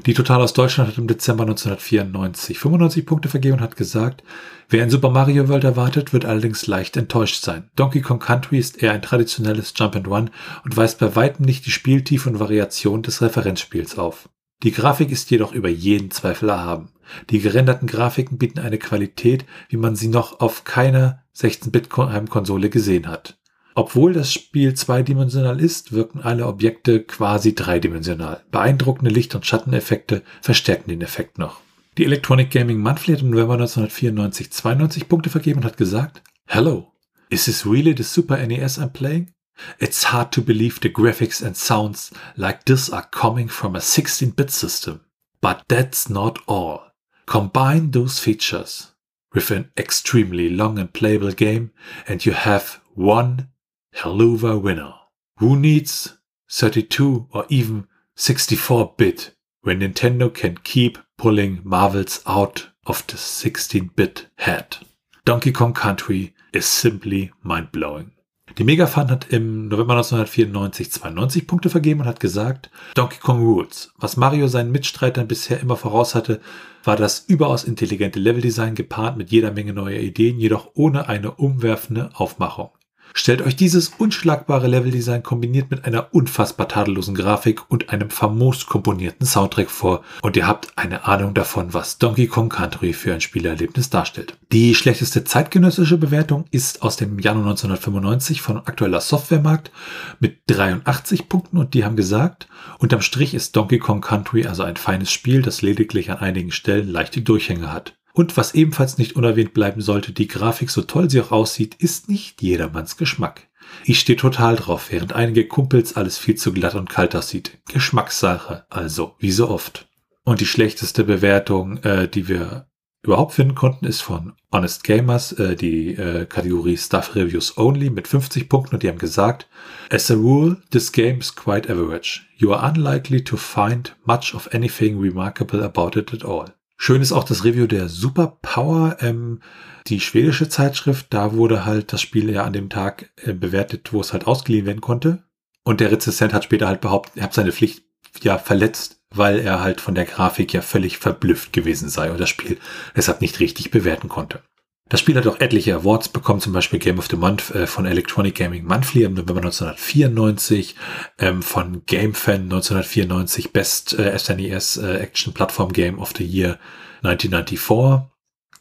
Die Total aus Deutschland hat im Dezember 1994 95 Punkte vergeben und hat gesagt, wer ein Super Mario World erwartet, wird allerdings leicht enttäuscht sein. Donkey Kong Country ist eher ein traditionelles Jump and Run und weist bei weitem nicht die Spieltiefe und Variation des Referenzspiels auf. Die Grafik ist jedoch über jeden Zweifel erhaben. Die gerenderten Grafiken bieten eine Qualität, wie man sie noch auf keiner 16-Bit-Heimkonsole gesehen hat. Obwohl das Spiel zweidimensional ist, wirken alle Objekte quasi dreidimensional. Beeindruckende Licht- und Schatteneffekte verstärken den Effekt noch. Die Electronic Gaming Monthly hat im November 1994 92 Punkte vergeben und hat gesagt, Hello, is this really the Super NES I'm playing? It's hard to believe the graphics and sounds like this are coming from a 16-bit system. But that's not all. Combine those features with an extremely long and playable game and you have one Helluva winner. Who needs 32 or even 64-bit when Nintendo can keep pulling Marvels out of the 16-bit head? Donkey Kong Country is simply mind-blowing. Die Megafan hat im November 1994 92 Punkte vergeben und hat gesagt, Donkey Kong Rules. Was Mario seinen Mitstreitern bisher immer voraus hatte, war das überaus intelligente Leveldesign gepaart mit jeder Menge neuer Ideen, jedoch ohne eine umwerfende Aufmachung. Stellt euch dieses unschlagbare Leveldesign kombiniert mit einer unfassbar tadellosen Grafik und einem famos komponierten Soundtrack vor und ihr habt eine Ahnung davon, was Donkey Kong Country für ein Spielerlebnis darstellt. Die schlechteste zeitgenössische Bewertung ist aus dem Januar 1995 von aktueller Softwaremarkt mit 83 Punkten und die haben gesagt, unterm Strich ist Donkey Kong Country also ein feines Spiel, das lediglich an einigen Stellen leichte Durchhänge hat. Und was ebenfalls nicht unerwähnt bleiben sollte, die Grafik, so toll sie auch aussieht, ist nicht jedermanns Geschmack. Ich stehe total drauf, während einige Kumpels alles viel zu glatt und kalt aussieht. Geschmackssache, also, wie so oft. Und die schlechteste Bewertung, äh, die wir überhaupt finden konnten, ist von Honest Gamers, äh, die äh, Kategorie Stuff Reviews Only mit 50 Punkten und die haben gesagt, As a rule, this game is quite average. You are unlikely to find much of anything remarkable about it at all. Schön ist auch das Review der Superpower, ähm, die schwedische Zeitschrift. Da wurde halt das Spiel ja an dem Tag äh, bewertet, wo es halt ausgeliehen werden konnte. Und der Rezensent hat später halt behauptet, er hat seine Pflicht ja verletzt, weil er halt von der Grafik ja völlig verblüfft gewesen sei und das Spiel deshalb nicht richtig bewerten konnte. Das Spiel hat auch etliche Awards bekommen, zum Beispiel Game of the Month äh, von Electronic Gaming Monthly im November 1994, ähm, von GameFan 1994 Best äh, SNES äh, Action Platform Game of the Year 1994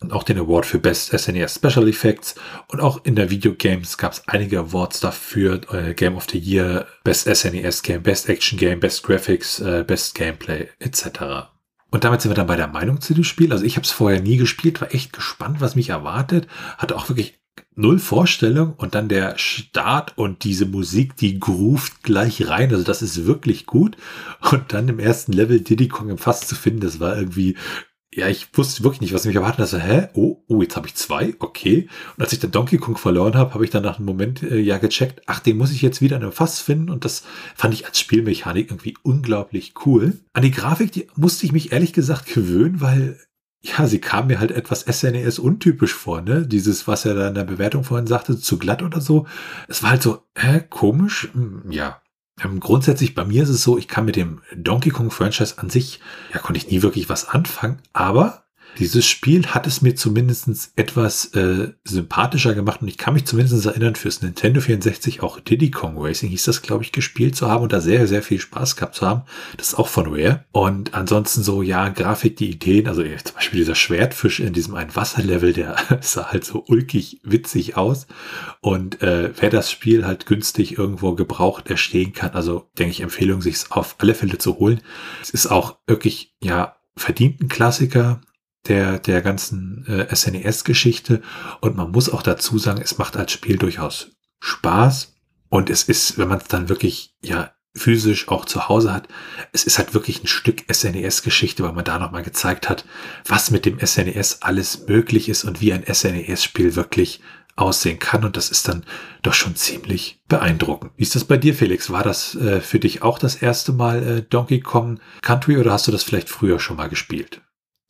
und auch den Award für Best SNES Special Effects und auch in der Videogames gab es einige Awards dafür, äh, Game of the Year, Best SNES Game, Best Action Game, Best Graphics, äh, Best Gameplay etc. Und damit sind wir dann bei der Meinung zu dem Spiel. Also ich habe es vorher nie gespielt, war echt gespannt, was mich erwartet. Hatte auch wirklich null Vorstellung und dann der Start und diese Musik, die groovt gleich rein. Also das ist wirklich gut. Und dann im ersten Level Diddy Kong im Fass zu finden, das war irgendwie ja, ich wusste wirklich nicht, was mich erwartet. Also, hä? Oh, oh, jetzt habe ich zwei, okay. Und als ich dann Donkey Kong verloren habe, habe ich dann nach einem Moment äh, ja gecheckt, ach, den muss ich jetzt wieder in einem Fass finden. Und das fand ich als Spielmechanik irgendwie unglaublich cool. An die Grafik, die musste ich mich ehrlich gesagt gewöhnen, weil ja, sie kam mir halt etwas SNES e untypisch vor, ne? Dieses, was er da in der Bewertung vorhin sagte, zu glatt oder so. Es war halt so, hä, komisch? Hm, ja, ähm, grundsätzlich bei mir ist es so, ich kann mit dem Donkey Kong Franchise an sich, ja, konnte ich nie wirklich was anfangen, aber Dieses Spiel hat es mir zumindest etwas äh, sympathischer gemacht und ich kann mich zumindest erinnern, fürs Nintendo 64 auch Diddy Kong Racing hieß das, glaube ich, gespielt zu haben und da sehr, sehr viel Spaß gehabt zu haben. Das ist auch von Rare. Und ansonsten so, ja, Grafik, die Ideen, also zum Beispiel dieser Schwertfisch in diesem einen Wasserlevel, der sah halt so ulkig witzig aus. Und äh, wer das Spiel halt günstig irgendwo gebraucht erstehen kann, also denke ich, Empfehlung, sich auf alle Fälle zu holen. Es ist auch wirklich, ja, verdienten Klassiker der, der ganzen äh, SNES-Geschichte. Und man muss auch dazu sagen, es macht als Spiel durchaus Spaß. Und es ist, wenn man es dann wirklich, ja, physisch auch zu Hause hat, es ist halt wirklich ein Stück SNES-Geschichte, weil man da nochmal gezeigt hat, was mit dem SNES alles möglich ist und wie ein SNES-Spiel wirklich aussehen kann. Und das ist dann doch schon ziemlich beeindruckend. Wie ist das bei dir, Felix? War das äh, für dich auch das erste Mal äh, Donkey Kong Country oder hast du das vielleicht früher schon mal gespielt?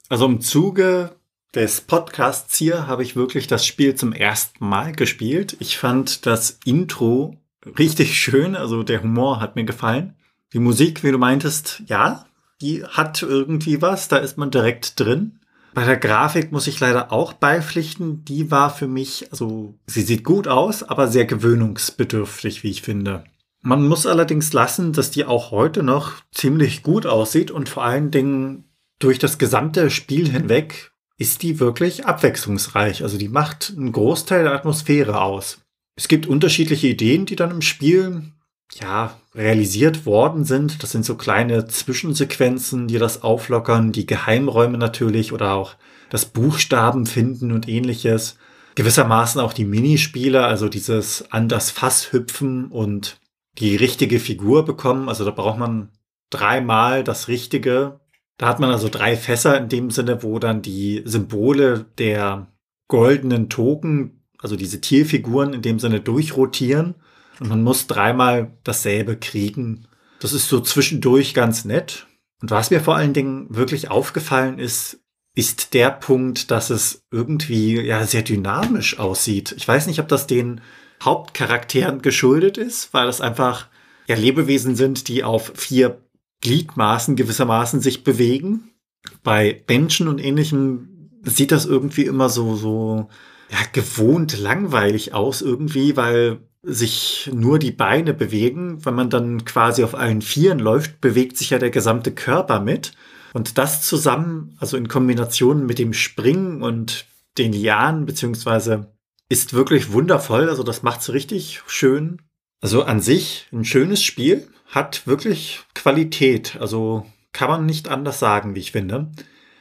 Also im Zuge des Podcasts hier habe ich wirklich das Spiel zum ersten Mal gespielt. Ich fand das Intro richtig schön, also der Humor hat mir gefallen. Die Musik, wie du meintest, ja, die hat irgendwie was, da ist man direkt drin. Bei der Grafik muss ich leider auch beipflichten, die war für mich, also sie sieht gut aus, aber sehr gewöhnungsbedürftig, wie ich finde. Man muss allerdings lassen, dass die auch heute noch ziemlich gut aussieht und vor allen Dingen durch das gesamte Spiel hinweg ist die wirklich abwechslungsreich. Also die macht einen Großteil der Atmosphäre aus. Es gibt unterschiedliche Ideen, die dann im Spiel ja, realisiert worden sind. Das sind so kleine Zwischensequenzen, die das auflockern, die Geheimräume natürlich oder auch das Buchstaben finden und ähnliches. Gewissermaßen auch die Minispiele, also dieses an das Fass hüpfen und die richtige Figur bekommen. Also da braucht man dreimal das Richtige, da hat man also drei Fässer in dem Sinne, wo dann die Symbole der goldenen Token, also diese Tierfiguren in dem Sinne durchrotieren. Und man muss dreimal dasselbe kriegen. Das ist so zwischendurch ganz nett. Und was mir vor allen Dingen wirklich aufgefallen ist, ist der Punkt, dass es irgendwie ja sehr dynamisch aussieht. Ich weiß nicht, ob das den Hauptcharakteren geschuldet ist, weil das einfach ja Lebewesen sind, die auf vier Gliedmaßen gewissermaßen sich bewegen. Bei Menschen und ähnlichem sieht das irgendwie immer so, so, ja, gewohnt langweilig aus irgendwie, weil sich nur die Beine bewegen. Wenn man dann quasi auf allen Vieren läuft, bewegt sich ja der gesamte Körper mit. Und das zusammen, also in Kombination mit dem Springen und den Lianen, beziehungsweise ist wirklich wundervoll. Also das macht's richtig schön. Also an sich ein schönes Spiel hat wirklich Qualität. Also kann man nicht anders sagen, wie ich finde.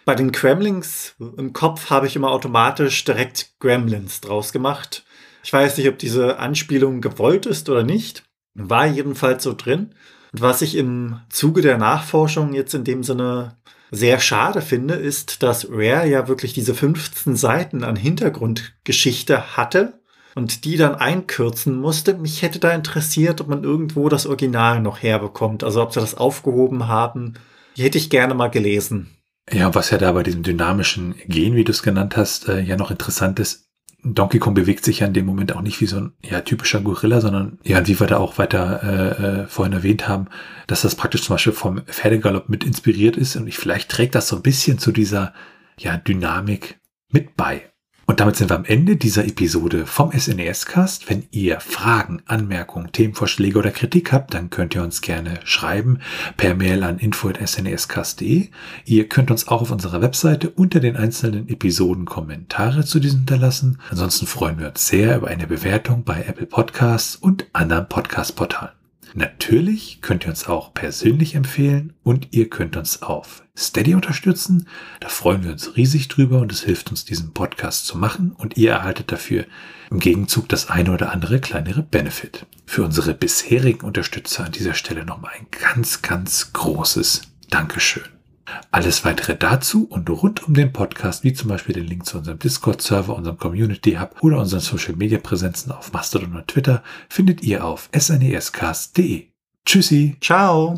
Bei den Gremlings im Kopf habe ich immer automatisch direkt Gremlins draus gemacht. Ich weiß nicht, ob diese Anspielung gewollt ist oder nicht. War jedenfalls so drin. Und was ich im Zuge der Nachforschung jetzt in dem Sinne sehr schade finde, ist, dass Rare ja wirklich diese 15 Seiten an Hintergrundgeschichte hatte und die dann einkürzen musste. Mich hätte da interessiert, ob man irgendwo das Original noch herbekommt. Also ob sie das aufgehoben haben. Die hätte ich gerne mal gelesen. Ja, was ja da bei diesem dynamischen Gen, wie du es genannt hast, äh, ja noch interessant ist, Donkey Kong bewegt sich ja in dem Moment auch nicht wie so ein ja, typischer Gorilla, sondern ja, wie wir da auch weiter äh, äh, vorhin erwähnt haben, dass das praktisch zum Beispiel vom Pferdegalopp mit inspiriert ist und ich, vielleicht trägt das so ein bisschen zu dieser ja, Dynamik mit bei. Und damit sind wir am Ende dieser Episode vom SNES-Cast. Wenn ihr Fragen, Anmerkungen, Themenvorschläge oder Kritik habt, dann könnt ihr uns gerne schreiben per Mail an info.snescast.de. Ihr könnt uns auch auf unserer Webseite unter den einzelnen Episoden Kommentare zu diesen hinterlassen. Ansonsten freuen wir uns sehr über eine Bewertung bei Apple Podcasts und anderen Podcast-Portalen. Natürlich könnt ihr uns auch persönlich empfehlen und ihr könnt uns auf Steady unterstützen. Da freuen wir uns riesig drüber und es hilft uns, diesen Podcast zu machen und ihr erhaltet dafür im Gegenzug das eine oder andere kleinere Benefit. Für unsere bisherigen Unterstützer an dieser Stelle nochmal ein ganz, ganz großes Dankeschön. Alles weitere dazu und rund um den Podcast, wie zum Beispiel den Link zu unserem Discord-Server, unserem Community Hub oder unseren Social-Media-Präsenzen auf Mastodon und Twitter, findet ihr auf snescast.de. Tschüssi. Ciao.